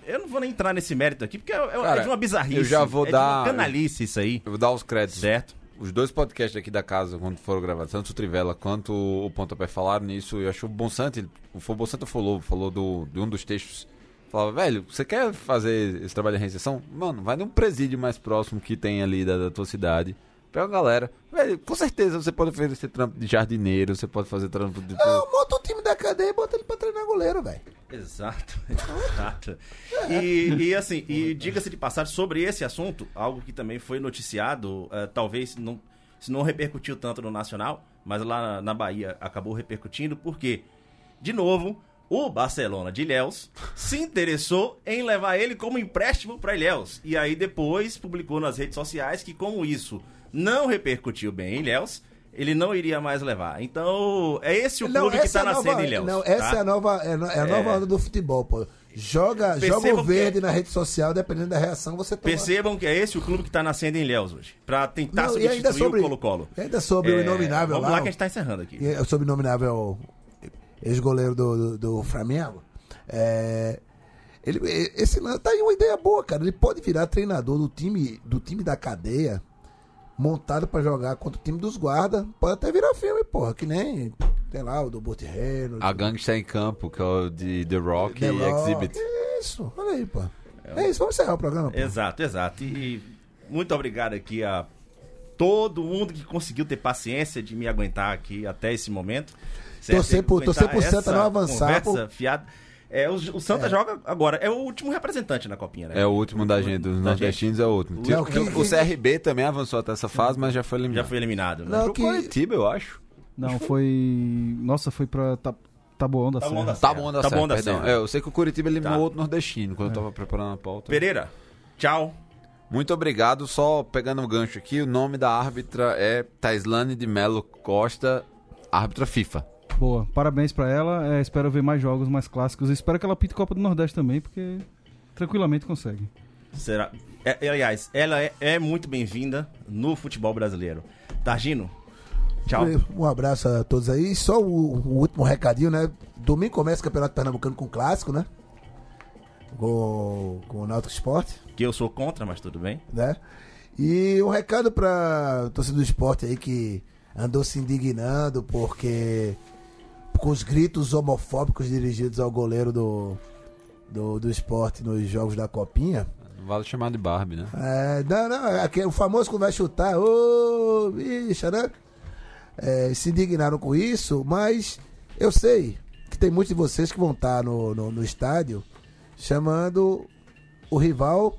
eu não vou nem entrar nesse mérito aqui, porque é, é Cara, de uma bizarrice. eu já vou é dar- canalice isso aí, Eu vou dar os créditos certo? Os dois podcasts aqui da casa, quando foram gravados, tanto o Trivela quanto o Pontapé falaram nisso, eu acho o Bonsante, o Bonsante falou, falou do, de um dos textos. Falava, velho, você quer fazer esse trabalho de reinserção? Mano, vai num presídio mais próximo que tem ali da, da tua cidade. Pega a galera. Velho, com certeza você pode oferecer trampo de jardineiro, você pode fazer trampo de. Não, monta da cadeia e bota ele pra treinar goleiro, velho. Exato, exato. E, e assim, e diga-se de passagem sobre esse assunto, algo que também foi noticiado, eh, talvez não, se não repercutiu tanto no Nacional, mas lá na, na Bahia acabou repercutindo, porque, de novo, o Barcelona de Ilhéus se interessou em levar ele como empréstimo para Ilhéus. E aí depois publicou nas redes sociais que como isso não repercutiu bem em Ilhéus, ele não iria mais levar. Então, é esse o clube que essa tá é nascendo em Ilhéus. Não, essa tá? é a nova, é, é a nova É. onda do futebol, pô. Joga, Percebam joga o que- verde na rede social, dependendo da reação, você toma. Percebam que é esse o clube que tá nascendo em Ilhéus hoje. Pra tentar Não, substituir sobre- o Colo-Colo. ainda sobre o É, inominável Vamos lá, lá que a gente tá encerrando aqui. E é sobre o inominável ex-goleiro do, do, do Flamengo. É, ele, esse tá aí uma ideia boa, cara. Ele pode virar treinador do time, do time da cadeia, montado pra jogar contra o time dos guardas. Pode até virar filme, porra, que nem, sei lá, o do Bolt Reynolds. A gangue está em campo, que é o de The Rock The e Rock. Exhibit. Isso, olha aí, pô. É isso, vamos encerrar o programa. pô. Exato, exato. E muito obrigado aqui a todo mundo que conseguiu ter paciência de me aguentar aqui até esse momento. Torcer por- torcer por Santa não avançar, Conversa fiada. É, o, o Santa joga agora. É o último representante na copinha, né? É o último da gente, dos Da nordestinos é o último. Não, o, que- o CRB também avançou até essa fase, mas já foi Já eliminado. foi eliminado, né? Não, Pro que- Coritiba, eu acho. Não, foi. Nossa, foi pra Ta- Taboão da Taboão Serra. Tá bom da Tá Serra, bom da perdão. Serra. É, eu sei que o Curitiba eliminou Tá. outro nordestino quando eu tava preparando a pauta. Pereira, tchau. Muito obrigado. Só pegando o gancho aqui, o nome da árbitra é Taislane de Melo Costa, árbitra FIFA. Boa, parabéns pra ela. É, espero ver mais jogos mais clássicos. Espero que ela pinte Copa do Nordeste também, porque tranquilamente consegue. Será? É, é, aliás, ela é, é muito bem-vinda no futebol brasileiro. Targino, tchau. Um abraço a todos aí. Só o, o último recadinho, né? Domingo começa o Campeonato Pernambucano com o clássico, né? Com, com o Náutico Esporte, Que eu sou contra, mas tudo bem. né? E um recado pra torcedor do esporte aí que andou se indignando porque com os gritos homofóbicos dirigidos ao goleiro do, do, do esporte nos jogos da Copinha. Não vale chamar de Barbie, né? É, não, não, é aquele- o famoso que vai chutar, ô, bicha, né? É, se indignaram com isso, mas eu sei que tem muitos de vocês que vão estar no, no, no estádio chamando o rival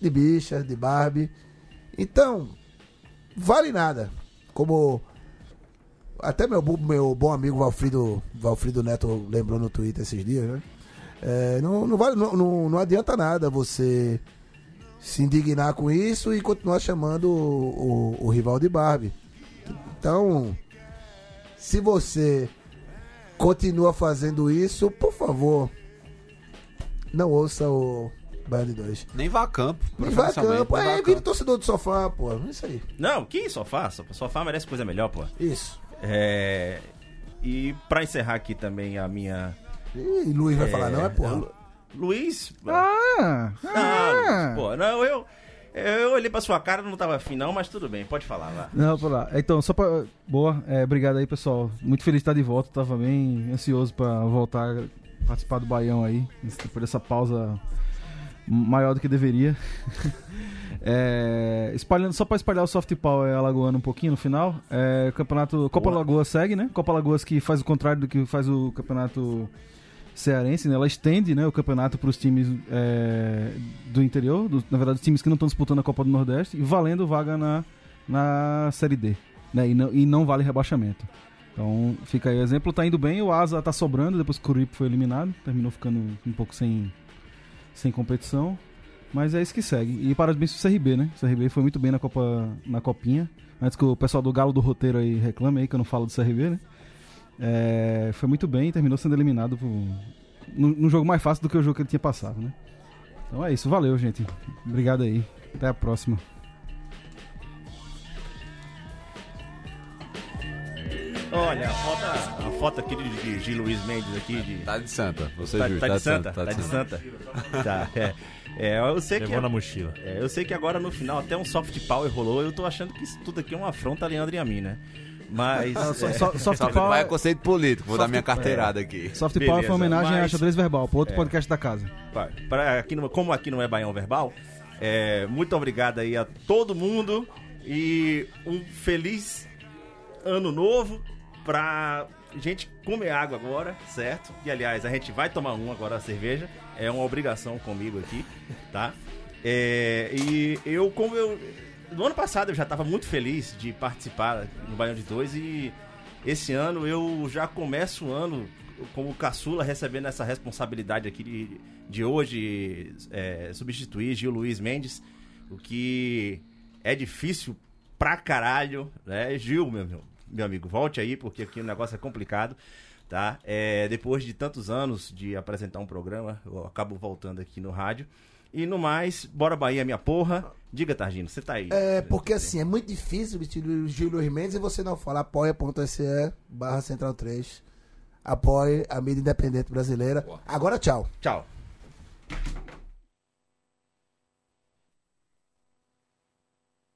de bicha, de Barbie. Então, vale nada. Como até meu, meu bom amigo Valfrido, Valfrido Neto lembrou no Twitter esses dias, né? É, não, não, vale, não, não, não adianta nada você se indignar com isso e continuar chamando o, o- o rival de Barbie. Então, se você continua fazendo isso, por favor, não ouça o Baiano de 2. Nem vá a campo. A nem vá a É, campo. vira torcedor do sofá, pô. Isso aí. Não, que sofá? So- Sofá merece coisa melhor, pô. Isso. É, E pra encerrar aqui também a minha. E Luiz vai falar, não é, porra? Lu- Luiz. Ah! Ah, Luiz, pô, não, eu. Eu olhei pra sua cara, não tava afim, não, mas tudo bem, pode falar lá. Não, por lá. Então, só pra. Boa, é, obrigado aí, pessoal. Muito feliz de estar de volta. Tava bem ansioso pra voltar a participar do Baião aí, depois dessa pausa maior do que deveria. É, espalhando, só pra espalhar o soft power alagoano um pouquinho no final. É, campeonato. Copa Boa. Lagoa segue, né? Copa Lagoas que faz o contrário do que faz o campeonato cearense, né? Ela estende né, o campeonato para os times é, do interior, dos- na verdade, os times que não estão disputando a Copa do Nordeste, e valendo vaga na, na Série D. Né, e, não, e não vale rebaixamento. Então fica aí o exemplo, tá indo bem, o Asa tá sobrando, depois que o Curipe foi eliminado, terminou ficando um pouco sem, sem competição. Mas é isso que segue. E parabéns pro CRB, né? O CRB foi muito bem na Copa na Copinha. Antes que o pessoal do Galo do Roteiro aí reclame aí, que eu não falo do CRB, né? É, foi muito bem e terminou sendo eliminado por, num, jogo mais fácil do que o jogo que ele tinha passado, né? Então é isso, valeu, gente. Obrigado aí. Até a próxima. Olha, a foto, a foto aqui de, de Gil Luiz Mendes aqui de. Tá de santa, você Tá, viu? tá de Santa? Tá de Santa? Tá, é. É, eu sei que. Levou na mochila. É, eu sei que agora no final até um soft power rolou. Eu tô achando que isso tudo aqui é uma afronta a Leandro e a mim, né? Mas. Ah, só- é, soft Soft power, é conceito político, vou dar Soft- minha carteirada aqui. soft Beleza, power foi uma homenagem a mas- xadrez verbal, pro outro É. podcast da casa. Pra- pra aqui no- como aqui não é Baião Verbal, é, muito obrigado aí a todo mundo e um feliz ano novo pra gente comer água agora, certo? E aliás, a gente vai tomar um agora a cerveja, é uma obrigação comigo aqui, tá? É, e eu, como eu. No ano passado eu já estava muito feliz de participar no Baião de Dois e esse ano eu já começo o ano como caçula recebendo essa responsabilidade aqui de, de hoje é, substituir Gil Luiz Mendes, o que é difícil pra caralho, né? Gil, meu, meu, meu amigo, volte aí porque aqui o negócio é complicado, tá? É, depois de tantos anos de apresentar um programa, eu acabo voltando aqui no rádio. E no mais, bora Bahia, minha porra. Diga, Targino, você tá aí. É, porque assim, é muito difícil vestir o Luiz Mendes e você não falar apoia.se barra central 3. Apoie a mídia independente brasileira. Agora tchau. Tchau.